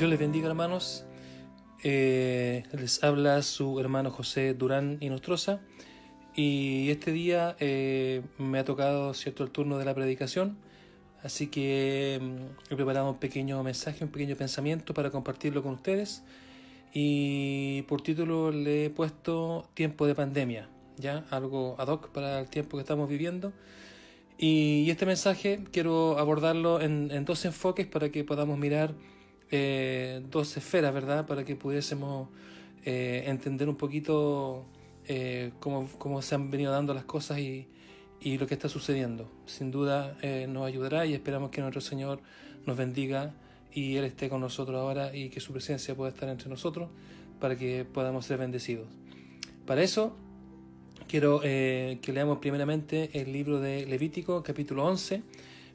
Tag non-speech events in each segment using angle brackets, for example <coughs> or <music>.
Dios les bendiga hermanos. Eh, les habla su hermano José Durán y Nostroza. Y este día eh, me ha tocado cierto el turno de la predicación. Así que mm, he preparado un pequeño mensaje, un pequeño pensamiento para compartirlo con ustedes. Y por título le he puesto Tiempo de pandemia, ya algo ad hoc para el tiempo que estamos viviendo. Y este mensaje quiero abordarlo en dos enfoques para que podamos mirar eh, dos esferas, ¿verdad? Para que pudiésemos eh, entender un poquito eh, cómo, cómo, se han venido dando las cosas y, y lo que está sucediendo. Sin duda nos ayudará y esperamos que nuestro Señor nos bendiga y Él esté con nosotros ahora y que su presencia pueda estar entre nosotros para que podamos ser bendecidos. Para eso quiero que leamos primeramente el libro de Levítico capítulo 11.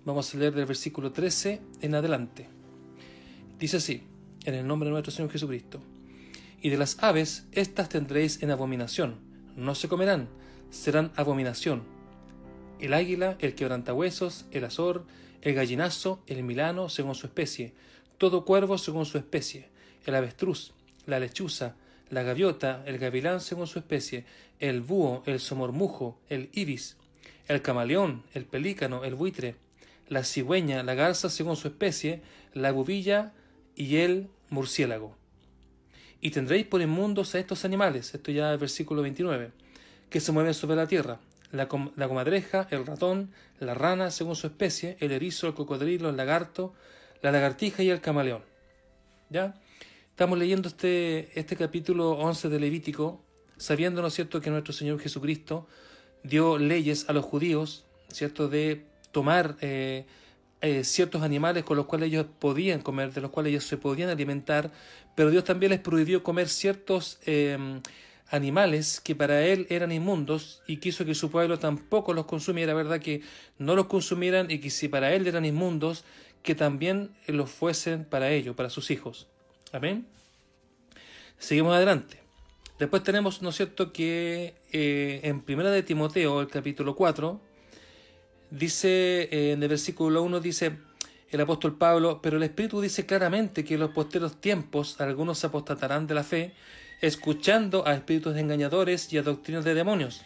Vamos a leer del versículo 13 en adelante. Dice así, en el nombre de nuestro Señor Jesucristo. Y de las aves, estas tendréis en abominación, no se comerán, serán abominación. El águila, el quebrantahuesos, el azor, el gallinazo, el milano, según su especie, todo cuervo según su especie, el avestruz, la lechuza, la gaviota, el gavilán según su especie, el búho, el somormujo, el ibis, el camaleón, el pelícano, el buitre, la cigüeña, la garza según su especie, la bubilla, y el murciélago. Y tendréis por inmundos a estos animales, esto ya es versículo 29, que se mueven sobre la tierra, la, com la comadreja, el ratón, la rana según su especie, el erizo, el cocodrilo, el lagarto, la lagartija y el camaleón. ¿Ya? Estamos leyendo este, este capítulo 11 de Levítico, sabiendo, ¿no es cierto?, que nuestro Señor Jesucristo dio leyes a los judíos, ¿cierto?, de tomar eh, eh, ciertos animales con los cuales ellos podían comer, de los cuales ellos se podían alimentar, pero Dios también les prohibió comer ciertos eh, animales que para él eran inmundos y quiso que su pueblo tampoco los consumiera, ¿verdad? Que no los consumieran y que si para él eran inmundos, que también los fuesen para ellos, para sus hijos. Amén. Seguimos adelante. Después tenemos, ¿no es cierto?, que eh, en Primera de Timoteo, el capítulo 4, dice eh, en el versículo 1 dice el apóstol Pablo, pero el Espíritu dice claramente que en los posteros tiempos algunos se apostatarán de la fe, escuchando a espíritus engañadores y a doctrinas de demonios,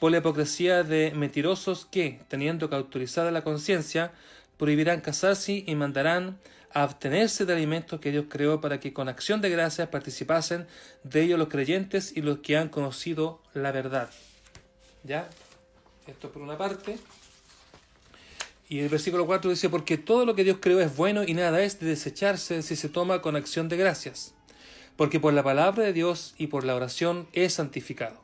por la hipocresía de mentirosos que, teniendo cauterizada la conciencia, prohibirán casarse y mandarán a abstenerse de alimentos que Dios creó para que con acción de gracias participasen de ellos los creyentes y los que han conocido la verdad. ¿Ya? Esto por una parte. Y el versículo 4 dice, porque todo lo que Dios creó es bueno y nada es de desecharse si se toma con acción de gracias, porque por la palabra de Dios y por la oración es santificado.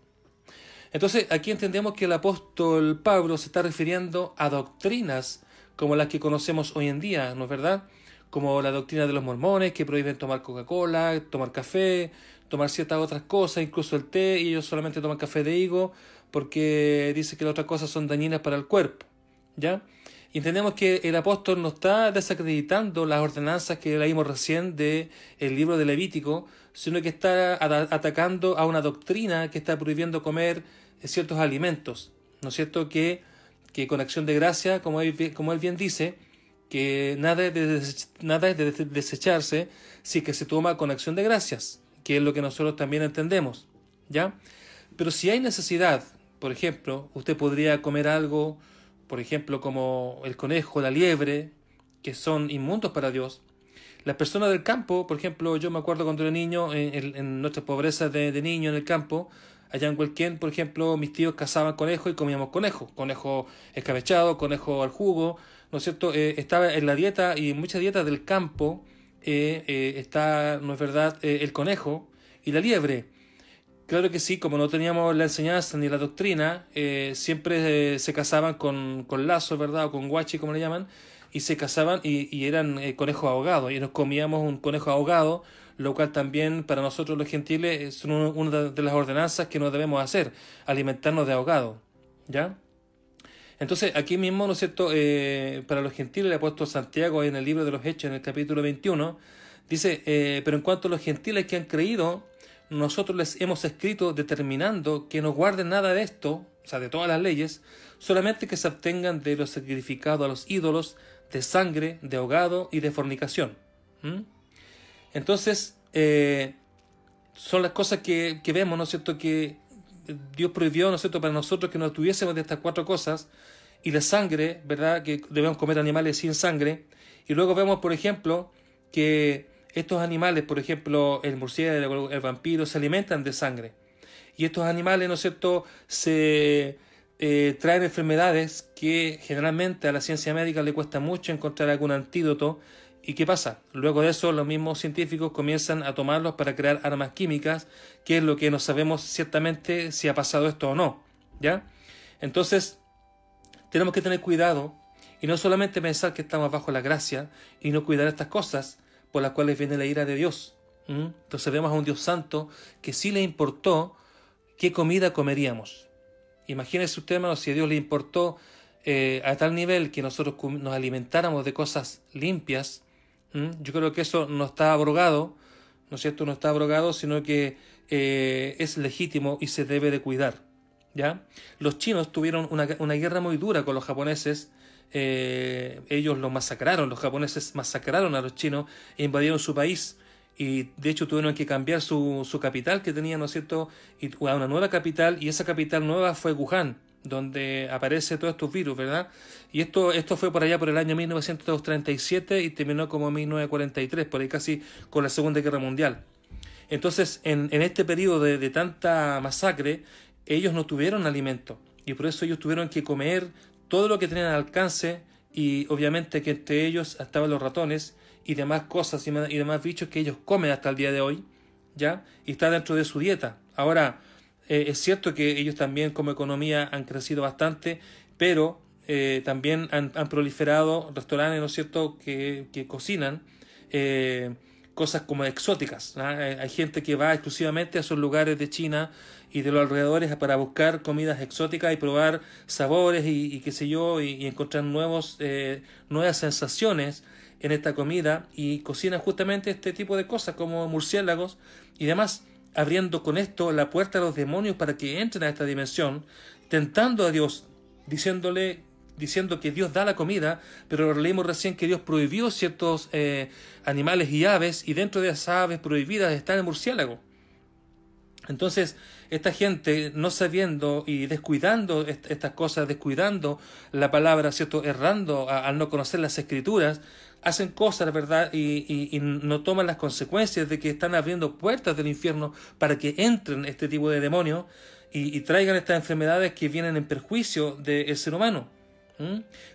Entonces aquí entendemos que el apóstol Pablo se está refiriendo a doctrinas como las que conocemos hoy en día, ¿no es verdad? Como la doctrina de los mormones que prohíben tomar Coca-Cola, tomar café, tomar ciertas otras cosas, incluso el té, y ellos solamente toman café de higo porque dice que las otras cosas son dañinas para el cuerpo, ¿ya? Y entendemos que el apóstol no está desacreditando las ordenanzas que leímos recién del el libro de Levítico, sino que está atacando a una doctrina que está prohibiendo comer ciertos alimentos. ¿No es cierto? Que, que con acción de gracia, como él, como bien dice, que nada es, de, nada es de desecharse si que se toma con acción de gracias, que es lo que nosotros también entendemos. ¿Ya? Pero si hay necesidad, por ejemplo, usted podría comer algo por ejemplo, como el conejo, la liebre, que son inmundos para Dios. Las personas del campo, por ejemplo, yo me acuerdo cuando era niño, en, en nuestra pobreza de, de, niño en el campo, allá en Huelquén, por ejemplo, mis tíos cazaban conejo y comíamos conejo, conejo escabechado, conejo al jugo, ¿no es cierto? Eh, estaba en la dieta y en muchas dietas del campo eh, eh, está, ¿no es verdad?, el conejo y la liebre. Claro que sí, como no teníamos la enseñanza ni la doctrina, eh, siempre eh, se casaban con, con lazos, ¿verdad? O con guachi, como le llaman, y se casaban y, y eran eh, conejos ahogados, y nos comíamos un conejo ahogado, lo cual también para nosotros los gentiles es una de las ordenanzas que no debemos hacer, alimentarnos de ahogado, ¿ya? Entonces, aquí mismo, ¿no es cierto?, eh, para los gentiles, el apóstol Santiago en el libro de los Hechos, en el capítulo 21, dice, eh, pero en cuanto a los gentiles que han creído, nosotros les hemos escrito determinando que no guarden nada de esto, o sea, de todas las leyes, solamente que se abstengan de lo sacrificado a los ídolos, de sangre, de ahogado y de fornicación. ¿Mm? Entonces, eh, son las cosas que, que, vemos, ¿no es cierto?, que Dios prohibió, ¿no es cierto?, para nosotros que no tuviésemos de estas cuatro cosas, y la sangre, ¿verdad?, que debemos comer animales sin sangre, y luego vemos, por ejemplo, que estos animales, por ejemplo, el murciélago, el vampiro, se alimentan de sangre. Y estos animales, ¿no es cierto?, se eh, traen enfermedades que generalmente a la ciencia médica le cuesta mucho encontrar algún antídoto. ¿Y qué pasa? Luego de eso, los mismos científicos comienzan a tomarlos para crear armas químicas, que es lo que no sabemos ciertamente si ha pasado esto o no. ¿Ya? Entonces, tenemos que tener cuidado y no solamente pensar que estamos bajo la gracia y no cuidar estas cosas por las cuales viene la ira de Dios. Entonces vemos a un Dios santo que sí le importó qué comida comeríamos. Imagínese usted, hermano, si a Dios le importó eh, a tal nivel que nosotros nos alimentáramos de cosas limpias, yo creo que eso no está abrogado, ¿no es cierto? No está abrogado, sino que eh, es legítimo y se debe de cuidar. ¿ya? Los chinos tuvieron una, una guerra muy dura con los japoneses. Eh, ellos los masacraron, los japoneses masacraron a los chinos e invadieron su país y de hecho tuvieron que cambiar su, su capital que tenían, ¿no es cierto? A una nueva capital y esa capital nueva fue Wuhan, donde aparece todos estos virus, ¿verdad? Y esto, esto fue por allá por el año 1937 y terminó como 1943, por ahí casi con la Segunda Guerra Mundial. Entonces, en, en este periodo de, de tanta masacre, ellos no tuvieron alimento y por eso ellos tuvieron que comer todo lo que tenían al alcance y obviamente que entre ellos estaban los ratones y demás cosas y, demás bichos que ellos comen hasta el día de hoy, ¿ya? Y está dentro de su dieta. Ahora, eh, es cierto que ellos también como economía han crecido bastante, pero eh, también han, proliferado restaurantes, ¿no es cierto?, que, que cocinan eh, cosas como exóticas. Hay gente que va exclusivamente a esos lugares de China y de los alrededores para buscar comidas exóticas y probar sabores y, qué sé yo, y, encontrar nuevos, nuevas sensaciones en esta comida y cocinan justamente este tipo de cosas como murciélagos y demás, abriendo con esto la puerta a los demonios para que entren a esta dimensión, tentando a Dios, diciéndole diciendo que Dios da la comida, pero leímos recién que Dios prohibió ciertos eh, animales y aves, y dentro de esas aves prohibidas está el murciélago. Entonces, esta gente, no sabiendo y descuidando estas cosas, descuidando la palabra, ¿cierto? Errando al no conocer las escrituras, hacen cosas, ¿verdad? Y, y, no toman las consecuencias de que están abriendo puertas del infierno para que entren este tipo de demonios y, traigan estas enfermedades que vienen en perjuicio del ser humano.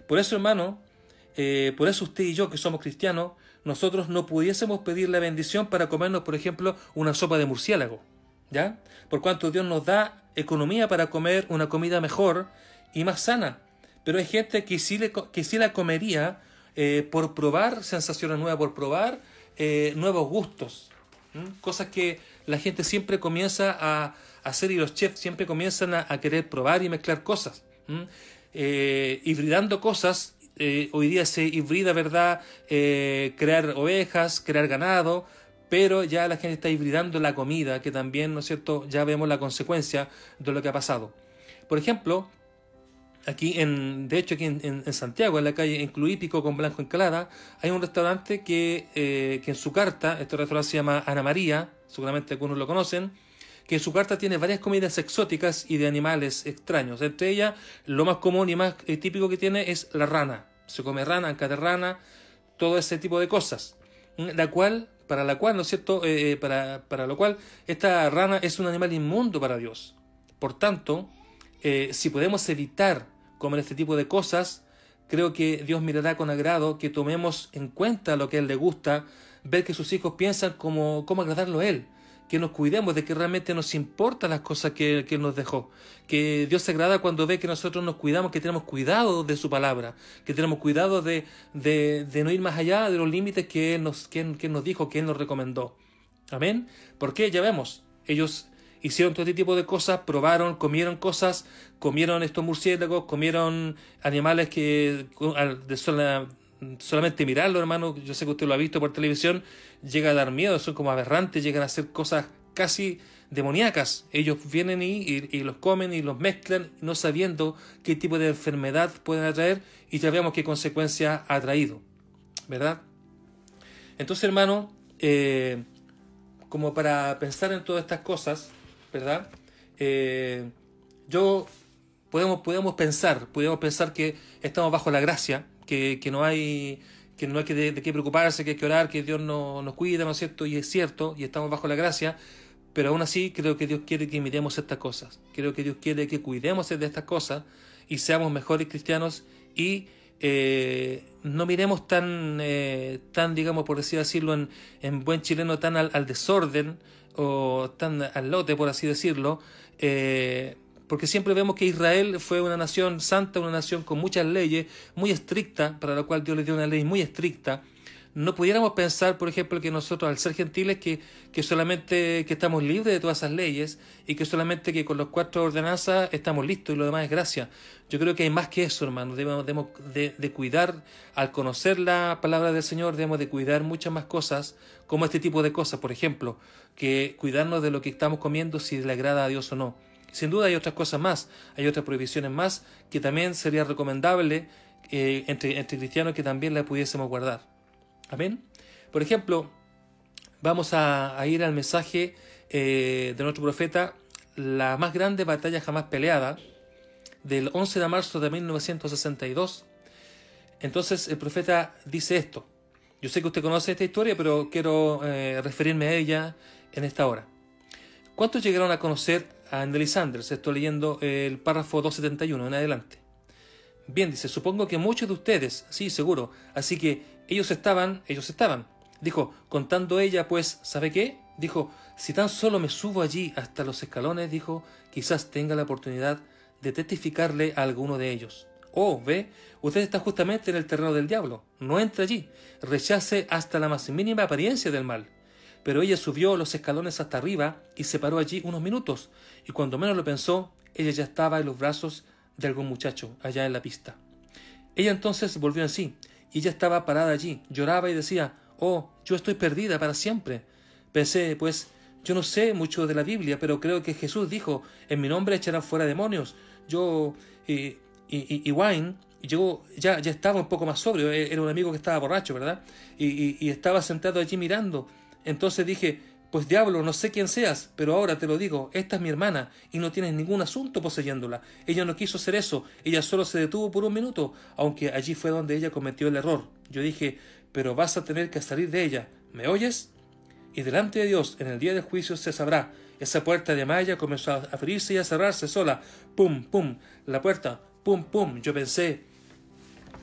Por eso, hermano, eh, por eso usted y yo, que somos cristianos, nosotros no pudiésemos pedir la bendición para comernos, por ejemplo, una sopa de murciélago. ¿Ya? Por cuanto Dios nos da economía para comer una comida mejor y más sana. Pero hay gente que sí, la comería eh, por probar sensaciones nuevas, por probar eh, nuevos gustos. Cosas que la gente siempre comienza a hacer y los chefs siempre comienzan a, querer probar y mezclar cosas. Eh, hibridando cosas, hoy día se hibrida, ¿verdad? crear ovejas, crear ganado, pero ya la gente está hibridando la comida, que también, ¿no es cierto?, ya vemos la consecuencia de lo que ha pasado. Por ejemplo, Aquí, en, de hecho, aquí en, Santiago, en la calle Incluípico con Blanco Encalada, hay un restaurante que, eh, que en su carta, este restaurante se llama Ana María, seguramente algunos lo conocen, que en su carta tiene varias comidas exóticas y de animales extraños. Entre ellas, lo más común y más eh, típico que tiene es la rana. Se come rana, anca de rana, todo ese tipo de cosas. La cual, para la cual, ¿no es cierto? Eh, para, para lo cual, esta rana es un animal inmundo para Dios. Por tanto, si podemos evitar comer este tipo de cosas, creo que Dios mirará con agrado que tomemos en cuenta lo que a Él le gusta, ver que sus hijos piensan cómo, cómo agradarlo a Él, que nos cuidemos, de que realmente nos importan las cosas que, que, Él nos dejó, que Dios se agrada cuando ve que nosotros nos cuidamos, que tenemos cuidado de su palabra, que tenemos cuidado de, de, no ir más allá de los límites que Él nos, que, que nos dijo, que Él nos recomendó. Amén. Porque ya vemos, ellos hicieron todo este tipo de cosas, probaron, comieron cosas, comieron estos murciélagos, comieron animales que de solamente mirarlo, hermano, yo sé que usted lo ha visto por televisión, llega a dar miedo, son como aberrantes, llegan a hacer cosas casi demoníacas. Ellos vienen y, los comen y los mezclan, no sabiendo qué tipo de enfermedad pueden atraer y ya vemos qué consecuencia ha traído, ¿verdad? Entonces, hermano, eh, como para pensar en todas estas cosas, ¿verdad? Eh, yo podemos, podemos pensar, podemos pensar que estamos bajo la gracia, que, no hay que no hay que de, qué preocuparse, que hay que orar, que Dios no, nos cuida, ¿no es cierto? Y es cierto, y estamos bajo la gracia, pero aún así creo que Dios quiere que imitemos estas cosas. Creo que Dios quiere que cuidemos de estas cosas y seamos mejores cristianos y eh, no miremos tan, eh, tan, digamos, por decirlo, en, en buen chileno, tan al, desorden o tan al lote, por así decirlo, eh, porque siempre vemos que Israel fue una nación santa, una nación con muchas leyes, muy estricta, para la cual Dios le dio una ley muy estricta. No pudiéramos pensar, por ejemplo, que nosotros al ser gentiles que, que solamente que estamos libres de todas esas leyes y que solamente que con los cuatro ordenanzas estamos listos y lo demás es gracia. Yo creo que hay más que eso, hermano. Debemos, de, de, cuidar, al conocer la palabra del Señor, debemos de cuidar muchas más cosas, como este tipo de cosas, por ejemplo, que cuidarnos de lo que estamos comiendo si le agrada a Dios o no sin duda hay otras cosas más, hay otras prohibiciones más que también sería recomendable eh, entre, entre cristianos que también las pudiésemos guardar. Amén. Por ejemplo, vamos a, ir al mensaje eh, de nuestro profeta, la más grande batalla jamás peleada, del 11 de marzo de 1962. Entonces el profeta dice esto. Yo sé que usted conoce esta historia, pero quiero eh, referirme a ella en esta hora. ¿Cuántos llegaron a conocer a Nelly Sanders. Estoy leyendo el párrafo 271 en adelante. Bien, dice, supongo que muchos de ustedes, sí, seguro, así que ellos estaban, ellos estaban. Dijo, contando ella, pues, ¿sabe qué? Dijo, si tan solo me subo allí hasta los escalones, dijo, quizás tenga la oportunidad de testificarle a alguno de ellos. Oh, ve, usted está justamente en el terreno del diablo. No entre allí. Rechace hasta la más mínima apariencia del mal. Pero ella subió los escalones hasta arriba y se paró allí unos minutos, y cuando menos lo pensó, ella ya estaba en los brazos de algún muchacho allá en la pista. Ella entonces volvió en sí, y ella estaba parada allí, lloraba y decía, Oh, yo estoy perdida para siempre. Pensé, pues, yo no sé mucho de la Biblia, pero creo que Jesús dijo, en mi nombre echarán fuera demonios. Yo, y, y, y Wine, yo ya, ya estaba un poco más sobrio, e, era un amigo que estaba borracho, ¿verdad? Y, y estaba sentado allí mirando, entonces dije, pues diablo, no sé quién seas, pero ahora te lo digo, esta es mi hermana y no tienes ningún asunto poseyéndola. Ella no quiso hacer eso, ella solo se detuvo por un minuto, aunque allí fue donde ella cometió el error. Yo dije, pero vas a tener que salir de ella, ¿me oyes? Y delante de Dios, en el día del juicio se sabrá. Esa puerta de malla comenzó a abrirse y a cerrarse sola. Pum, pum, la puerta, pum, pum. Yo pensé.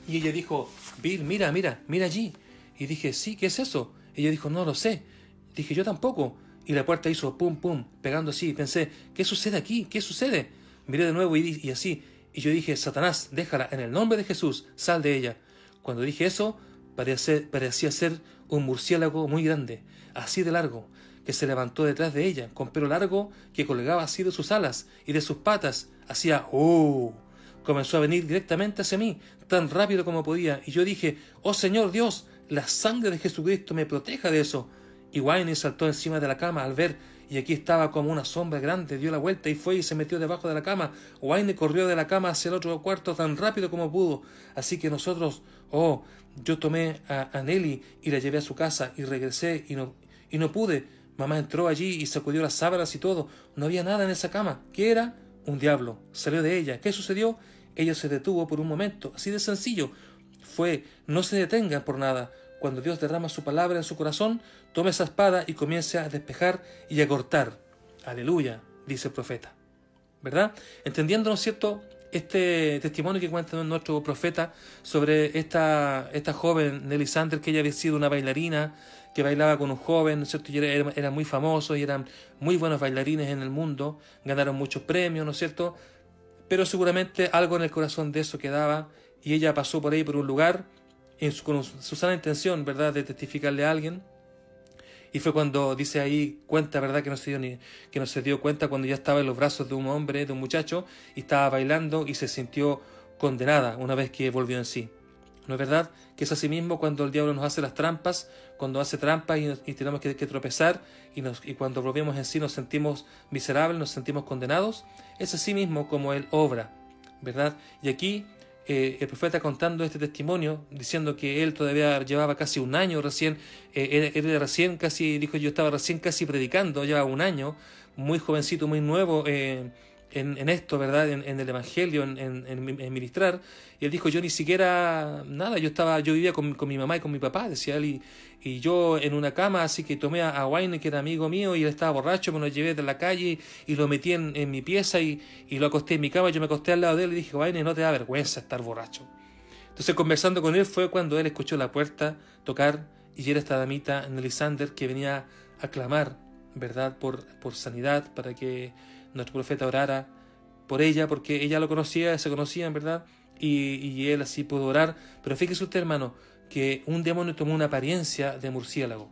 Y ella dijo, Bill, mira, mira, mira allí. Y dije, sí, ¿qué es eso? Ella dijo, no lo sé. Dije, yo tampoco. Y la puerta hizo pum, pum, pegando así. Y pensé, ¿qué sucede aquí? ¿Qué sucede? Miré de nuevo y, así. Y yo dije, Satanás, déjala, en el nombre de Jesús, sal de ella. Cuando dije eso, parecía, parecía ser un murciélago muy grande, así de largo, que se levantó detrás de ella, con pelo largo que colgaba así de sus alas y de sus patas. Hacía ¡oh! Comenzó a venir directamente hacia mí, tan rápido como podía, y yo dije, Oh Señor Dios, la sangre de Jesucristo me proteja de eso. Y Wayne saltó encima de la cama al ver, y aquí estaba como una sombra grande, dio la vuelta y fue y se metió debajo de la cama. Wayne corrió de la cama hacia el otro cuarto tan rápido como pudo. Así que nosotros, oh, yo tomé a, Nelly y la llevé a su casa y regresé y no, y no pude. Mamá entró allí y sacudió las sábanas y todo. No había nada en esa cama. ¿Qué era? Un diablo. Salió de ella. ¿Qué sucedió? Ella se detuvo por un momento, así de sencillo. No se detenga por nada. Cuando Dios derrama su palabra en su corazón, tome esa espada y comience a despejar y a cortar. Aleluya, dice el profeta. ¿Verdad? Entendiendo, ¿no es cierto?, este testimonio que cuenta nuestro profeta sobre esta, esta joven Nelly Sanders, que ella había sido una bailarina, que bailaba con un joven, ¿no es cierto? Y era, muy famosos y eran muy buenos bailarines en el mundo, ganaron muchos premios, ¿no es cierto? Pero seguramente algo en el corazón de eso quedaba y ella pasó por ahí por un lugar con su sana intención, ¿verdad?, de testificarle a alguien. Y fue cuando dice ahí, cuenta, ¿verdad?, que no se dio, ni, que no se dio cuenta cuando ya estaba en los brazos de un hombre, de un muchacho, y estaba bailando y se sintió condenada una vez que volvió en sí. ¿No es verdad? Que es así mismo cuando el diablo nos hace las trampas, cuando hace trampas y, tenemos que, tropezar y, nos, y cuando volvemos en sí nos sentimos miserables, nos sentimos condenados. Es así mismo como Él obra, ¿verdad? Y aquí eh, el profeta contando este testimonio, diciendo que él todavía llevaba casi un año recién, eh, él, él, recién casi, dijo yo estaba recién casi predicando, llevaba un año, muy jovencito, muy nuevo. Eh, en, esto, ¿verdad? En, el Evangelio, en, ministrar. Y él dijo, yo ni siquiera, nada, yo estaba, yo vivía con, mi mamá y con mi papá, decía él, y, y yo en una cama, así que tomé a, Wayne, que era amigo mío, y él estaba borracho, me lo llevé de la calle y lo metí en, mi pieza y, y, lo acosté en mi cama, yo me acosté al lado de él y dije, Wayne, no te da vergüenza estar borracho. Entonces conversando con él fue cuando él escuchó la puerta tocar y era esta damita, Nelisander, que venía a clamar, ¿verdad?, por, por sanidad, para que nuestro profeta orara por ella, porque ella lo conocía, se conocían, ¿verdad? Y, él así pudo orar. Pero fíjese usted, hermano, que un demonio tomó una apariencia de murciélago.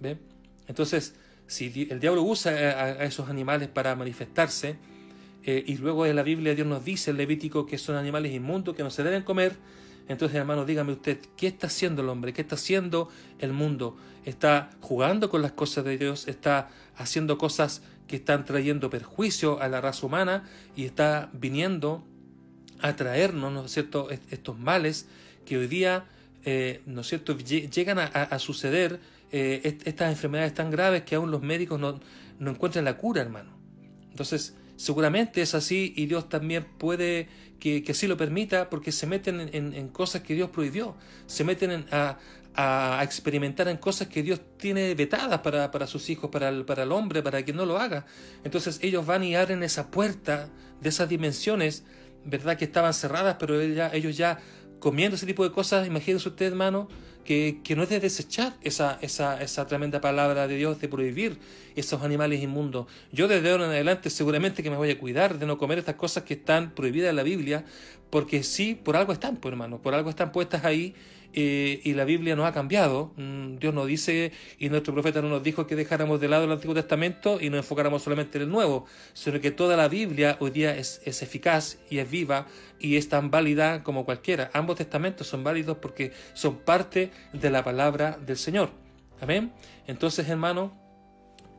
¿Ve? Entonces, si el diablo usa a, esos animales para manifestarse, eh, y luego en la Biblia Dios nos dice, el Levítico, que son animales inmundos, que no se deben comer, entonces, hermano, dígame usted, ¿qué está haciendo el hombre? ¿Qué está haciendo el mundo? ¿Está jugando con las cosas de Dios? ¿Está haciendo cosas que están trayendo perjuicio a la raza humana y está viniendo a traernos, ¿no es cierto?, estos males que hoy día, eh, ¿no es cierto?, llegan a, suceder eh, estas enfermedades tan graves que aún los médicos no, no encuentran la cura, hermano. Entonces, seguramente es así y Dios también puede que, que así lo permita porque se meten en, cosas que Dios prohibió, se meten a, a experimentar en cosas que Dios tiene vetadas para, para sus hijos, para el, para el hombre, para que no lo haga. Entonces ellos van y abren esa puerta de esas dimensiones, ¿verdad? Que estaban cerradas, pero ellos ya comiendo ese tipo de cosas, imagínense usted, hermano, que, que, no es de desechar esa, esa, esa tremenda palabra de Dios de prohibir esos animales inmundos. Yo desde ahora en adelante seguramente que me voy a cuidar de no comer estas cosas que están prohibidas en la Biblia, porque sí, por algo están, pues hermano, por algo están puestas ahí y la Biblia no ha cambiado. Mm, Dios nos dice y nuestro profeta no nos dijo que dejáramos de lado el Antiguo Testamento y nos enfocáramos solamente en el Nuevo, sino que toda la Biblia hoy día es, es eficaz y es viva y es tan válida como cualquiera. Ambos testamentos son válidos porque son parte de la palabra del Señor. Amén. Entonces, hermano,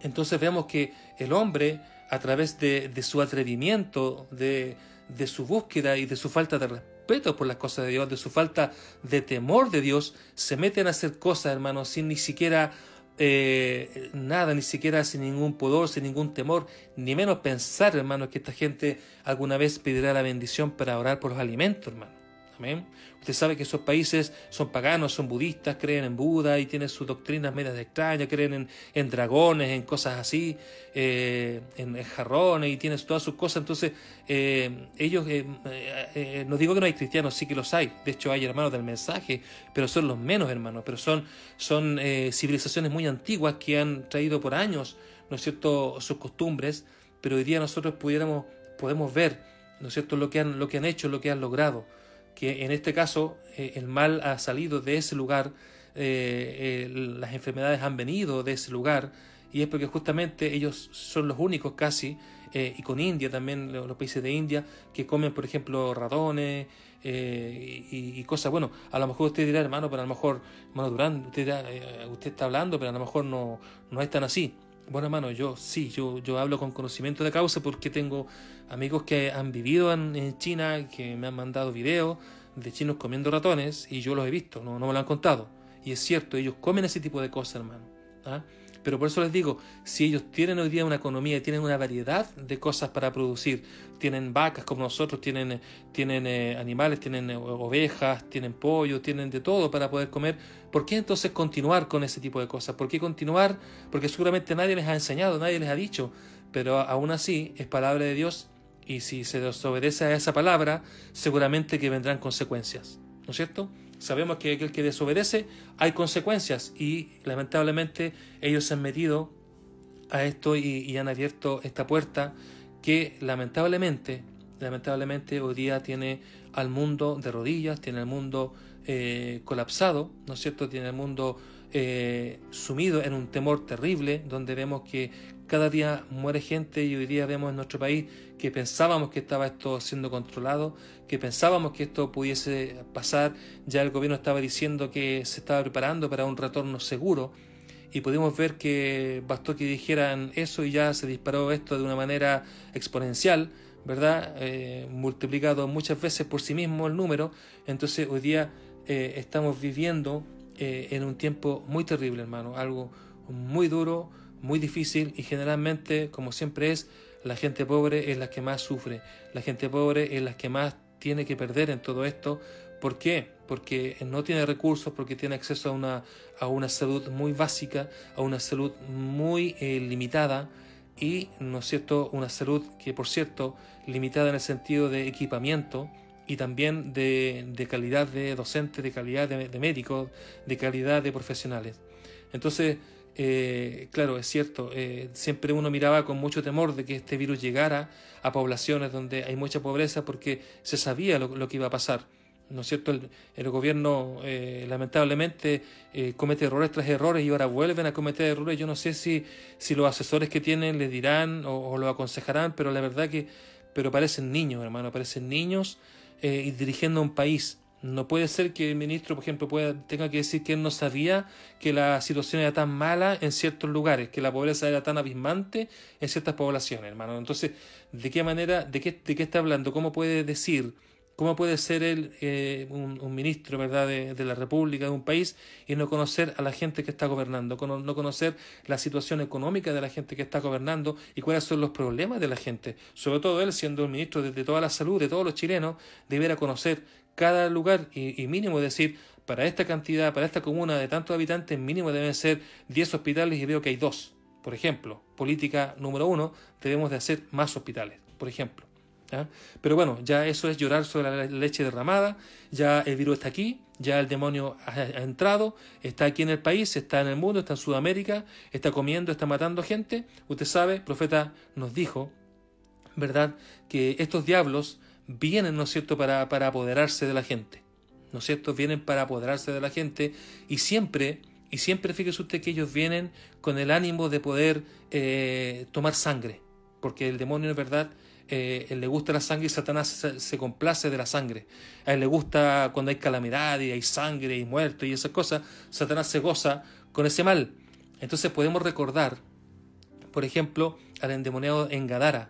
entonces vemos que el hombre, a través de, de su atrevimiento, de, de su búsqueda y de su falta de respeto, por las cosas de Dios, de su falta de temor de Dios, se meten a hacer cosas, hermanos, sin ni siquiera eh, nada, ni siquiera sin ningún pudor, sin ningún temor, ni menos pensar, hermanos, que esta gente alguna vez pedirá la bendición para orar por los alimentos, hermano. Usted sabe que esos países son paganos, son budistas, creen en Buda y tienen sus doctrinas medias extrañas, creen en, dragones, en cosas así, eh, en, jarrones y tienen todas sus cosas. Entonces, eh, ellos, eh, no digo que no hay cristianos, sí que los hay. De hecho, hay hermanos del mensaje, pero son los menos hermanos, pero son, son civilizaciones muy antiguas que han traído por años, ¿no es cierto?, sus costumbres, pero hoy día nosotros pudiéramos, podemos ver, ¿no es cierto?, lo que han, lo que han hecho, lo que han logrado que en este caso eh, el mal ha salido de ese lugar, eh, las enfermedades han venido de ese lugar, y es porque justamente ellos son los únicos casi, eh, y con India también, los, países de India, que comen, por ejemplo, ratones y, cosas. Bueno, a lo mejor usted dirá, hermano, pero a lo mejor, hermano Durán, usted, usted está hablando, pero a lo mejor no, no es tan así. Bueno, hermano, yo sí, yo, yo hablo con conocimiento de causa porque tengo amigos que han vivido en, China, que me han mandado videos de chinos comiendo ratones y yo los he visto, no, no me lo han contado. Y es cierto, ellos comen ese tipo de cosas, hermano. ¿ah? Pero por eso les digo, si ellos tienen hoy día una economía y tienen una variedad de cosas para producir, tienen vacas como nosotros, tienen, tienen eh, animales, tienen eh, ovejas, tienen pollo, tienen de todo para poder comer, ¿por qué entonces continuar con ese tipo de cosas? ¿Por qué continuar? Porque seguramente nadie les ha enseñado, nadie les ha dicho, pero aún así es palabra de Dios y si se desobedece a esa palabra, seguramente que vendrán consecuencias, ¿no es cierto? Sabemos que aquel que desobedece hay consecuencias y lamentablemente ellos se han metido a esto y, han abierto esta puerta que lamentablemente, lamentablemente hoy día tiene al mundo de rodillas, tiene al mundo eh, colapsado, ¿no es cierto? Tiene el mundo eh, sumido en un temor terrible, donde vemos que cada día muere gente y hoy día vemos en nuestro país que pensábamos que estaba esto siendo controlado, que pensábamos que esto pudiese pasar, ya el gobierno estaba diciendo que se estaba preparando para un retorno seguro y pudimos ver que bastó que dijeran eso y ya se disparó esto de una manera exponencial, ¿verdad? Eh, multiplicado muchas veces por sí mismo el número. Entonces hoy día eh, estamos viviendo eh, en un tiempo muy terrible, hermano, algo muy duro, muy difícil y generalmente, como siempre es, la gente pobre es la que más sufre, la gente pobre es la que más tiene que perder en todo esto. ¿Por qué? Porque no tiene recursos, porque tiene acceso a una, a una salud muy básica, a una salud muy limitada, y, ¿no es cierto?, una salud que, por cierto, limitada en el sentido de equipamiento y también de, calidad de docentes, de calidad de, médicos, de calidad de profesionales. Entonces, eh, claro, es cierto, eh, siempre uno miraba con mucho temor de que este virus llegara a poblaciones donde hay mucha pobreza porque se sabía lo que iba a pasar. ¿no es cierto? El, gobierno eh, lamentablemente eh, comete errores tras errores y ahora vuelven a cometer errores. Yo no sé si, si los asesores que tienen le dirán o, lo aconsejarán, pero la verdad que pero parecen niños, hermano, parecen niños eh, dirigiendo un país. No puede ser que el ministro, por ejemplo, pueda, tenga que decir que él no sabía que la situación era tan mala en ciertos lugares, que la pobreza era tan abismante en ciertas poblaciones, hermano. Entonces, ¿de qué manera, de qué, de qué está hablando? ¿Cómo puede decir ¿Cómo puede ser él eh, un, ministro ¿verdad? De, la República, de un país, y no conocer a la gente que está gobernando, no conocer la situación económica de la gente que está gobernando y cuáles son los problemas de la gente? Sobre todo él, siendo el ministro de, toda la salud de todos los chilenos, debiera conocer cada lugar y, mínimo decir, para esta cantidad, para esta comuna de tantos habitantes, mínimo deben ser 10 hospitales y veo que hay dos. Por ejemplo, política número uno, debemos de hacer más hospitales, por ejemplo. Pero bueno, ya eso es llorar sobre la leche derramada, ya el virus está aquí, ya el demonio ha, entrado, está aquí en el país, está en el mundo, está en Sudamérica, está comiendo, está matando gente. Usted sabe, el profeta nos dijo, ¿verdad?, que estos diablos vienen, ¿no es cierto?, para, para apoderarse de la gente, ¿no es cierto?, vienen para apoderarse de la gente y siempre, y siempre fíjese usted que ellos vienen con el ánimo de poder eh, tomar sangre, porque el demonio es verdad eh, le gusta la sangre y Satanás se, complace de la sangre. A él le gusta cuando hay calamidad y hay sangre y muerto y esas cosas, Satanás se goza con ese mal. Entonces podemos recordar, por ejemplo, al endemoniado en Gadara,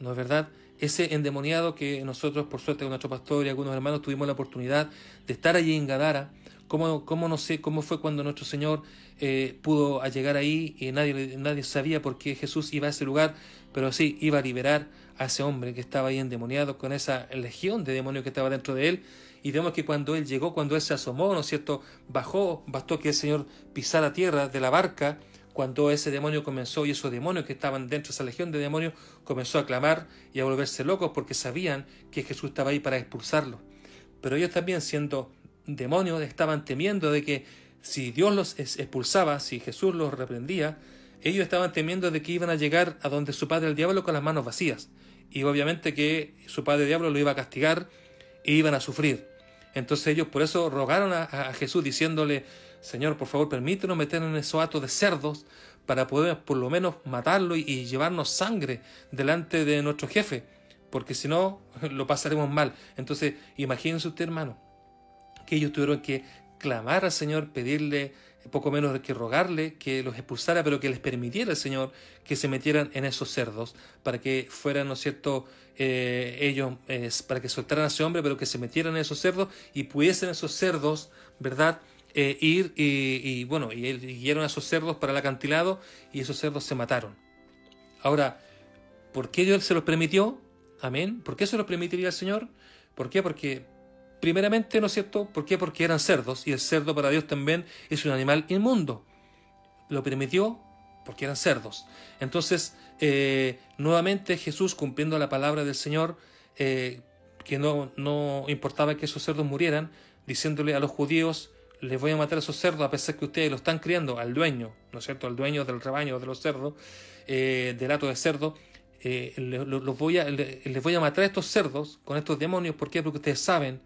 ¿no es verdad? Ese endemoniado que nosotros, por suerte, con nuestro pastor y algunos hermanos tuvimos la oportunidad de estar allí en Gadara, cómo, cómo no sé cómo fue cuando nuestro Señor eh, pudo llegar ahí y nadie, nadie sabía por qué Jesús iba a ese lugar, pero sí, iba a liberar a ese hombre que estaba ahí endemoniado con esa legión de demonios que estaba dentro de él. Y vemos que cuando él llegó, cuando él se asomó, ¿no es cierto? Bajó, bastó que el Señor pisara tierra de la barca, cuando ese demonio comenzó y esos demonios que estaban dentro de esa legión de demonios comenzó a clamar y a volverse locos porque sabían que Jesús estaba ahí para expulsarlos. Pero ellos también siendo demonios estaban temiendo de que si Dios los expulsaba, si Jesús los reprendía, ellos estaban temiendo de que iban a llegar a donde su padre el diablo con las manos vacías y obviamente que su padre diablo lo iba a castigar e iban a sufrir. Entonces ellos por eso rogaron a, Jesús diciéndole, Señor, por favor, permítenos meter en esos atos de cerdos para poder por lo menos matarlo y, y llevarnos sangre delante de nuestro jefe, porque si no <laughs> lo pasaremos mal. Entonces, imagínense usted, hermano, que ellos tuvieron que clamar al Señor, pedirle poco menos que rogarle que los expulsara, pero que les permitiera el Señor que se metieran en esos cerdos, para que fueran, ¿no es cierto?, eh, ellos, para que soltaran a ese hombre, pero que se metieran en esos cerdos y pudiesen esos cerdos, ¿verdad?, eh, ir y, bueno, y, y a esos cerdos para el acantilado y esos cerdos se mataron. Ahora, ¿por qué Dios se los permitió? Amén. ¿Por qué se los permitiría el Señor? ¿Por qué? Porque Primeramente, ¿no es cierto? ¿Por qué? Porque eran cerdos y el cerdo para Dios también es un animal inmundo. Lo permitió porque eran cerdos. Entonces, eh, nuevamente Jesús, cumpliendo la palabra del Señor, eh, que no, no importaba que esos cerdos murieran, diciéndole a los judíos, les voy a matar a esos cerdos a pesar que ustedes lo están criando, al dueño, ¿no es cierto? Al dueño del rebaño de los cerdos, eh, del hato de cerdo, los voy a, les voy a matar a estos cerdos con estos demonios. ¿Por qué? Porque ustedes saben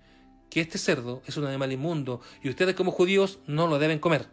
que este cerdo es un animal inmundo y ustedes como judíos no lo deben comer.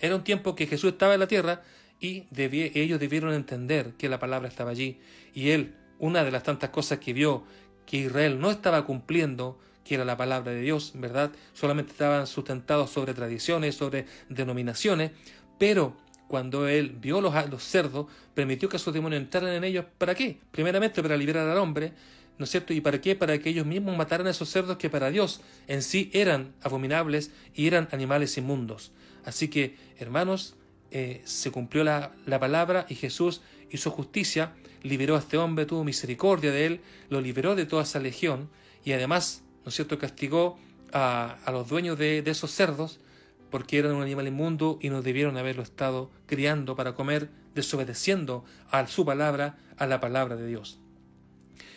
Era un tiempo que Jesús estaba en la tierra y ellos debieron entender que la palabra estaba allí. Y él, una de las tantas cosas que vio que Israel no estaba cumpliendo, que era la palabra de Dios, ¿verdad? Solamente estaban sustentados sobre tradiciones, sobre denominaciones, pero cuando él vio los, los cerdos, permitió que esos demonios entraran en ellos. ¿Para qué? Primeramente para liberar al hombre, ¿no es cierto? ¿Y para qué? Para que ellos mismos mataran a esos cerdos que para Dios en sí eran abominables y eran animales inmundos. Así que, hermanos, eh, se cumplió la, la palabra y Jesús hizo justicia, liberó a este hombre, tuvo misericordia de él, lo liberó de toda esa legión y además, ¿no es cierto?, castigó a, a los dueños de, de, esos cerdos porque eran un animal inmundo y no debieron haberlo estado criando para comer, desobedeciendo a su palabra, a la palabra de Dios.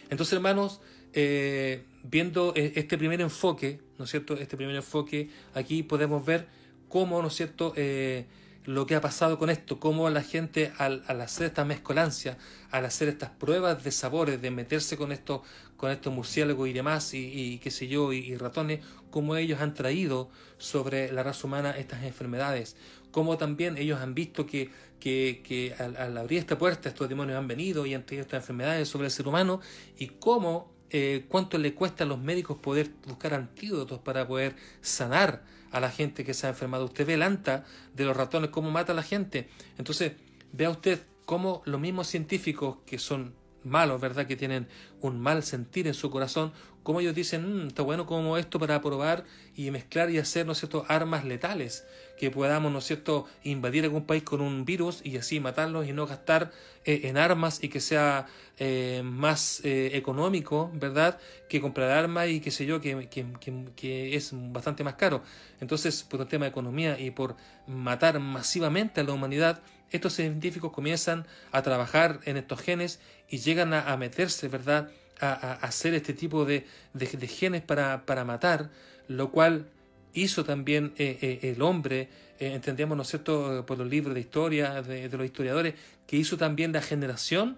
Entonces, hermanos, eh, viendo este primer enfoque, ¿no es cierto?, este primer enfoque, aquí podemos ver cómo, ¿no es cierto?, eh, lo que ha pasado con esto, cómo la gente al, hacer esta mezcolancia, al hacer estas pruebas de sabores, de meterse con estos con estos murciélagos y demás, y, y qué sé yo, y, y, ratones, cómo ellos han traído sobre la raza humana estas enfermedades, cómo también ellos han visto que, que, que al, al, abrir esta puerta estos demonios han venido y han traído estas enfermedades sobre el ser humano, y cómo, eh, cuánto le cuesta a los médicos poder buscar antídotos para poder sanar a la gente que se ha enfermado. Usted ve el anta de los ratones, cómo mata a la gente. Entonces, vea usted cómo los mismos científicos que son malos, ¿verdad? Que tienen un mal sentir en su corazón, como ellos dicen, mmm, está bueno como esto para probar y mezclar y hacer, ¿no es cierto?, armas letales, que podamos, ¿no es cierto?, invadir algún país con un virus y así matarlos y no gastar eh, en armas y que sea eh, más eh, económico, ¿verdad?, que comprar armas y qué sé yo, que, que, que, que, es bastante más caro. Entonces, por un tema de economía y por matar masivamente a la humanidad, estos científicos comienzan a trabajar en estos genes y llegan a, meterse, ¿verdad?, a, hacer este tipo de, de, genes para, para, matar, lo cual hizo también eh, eh, el hombre, eh, entendemos, ¿no es cierto?, por los libros de historia de, los historiadores, que hizo también la generación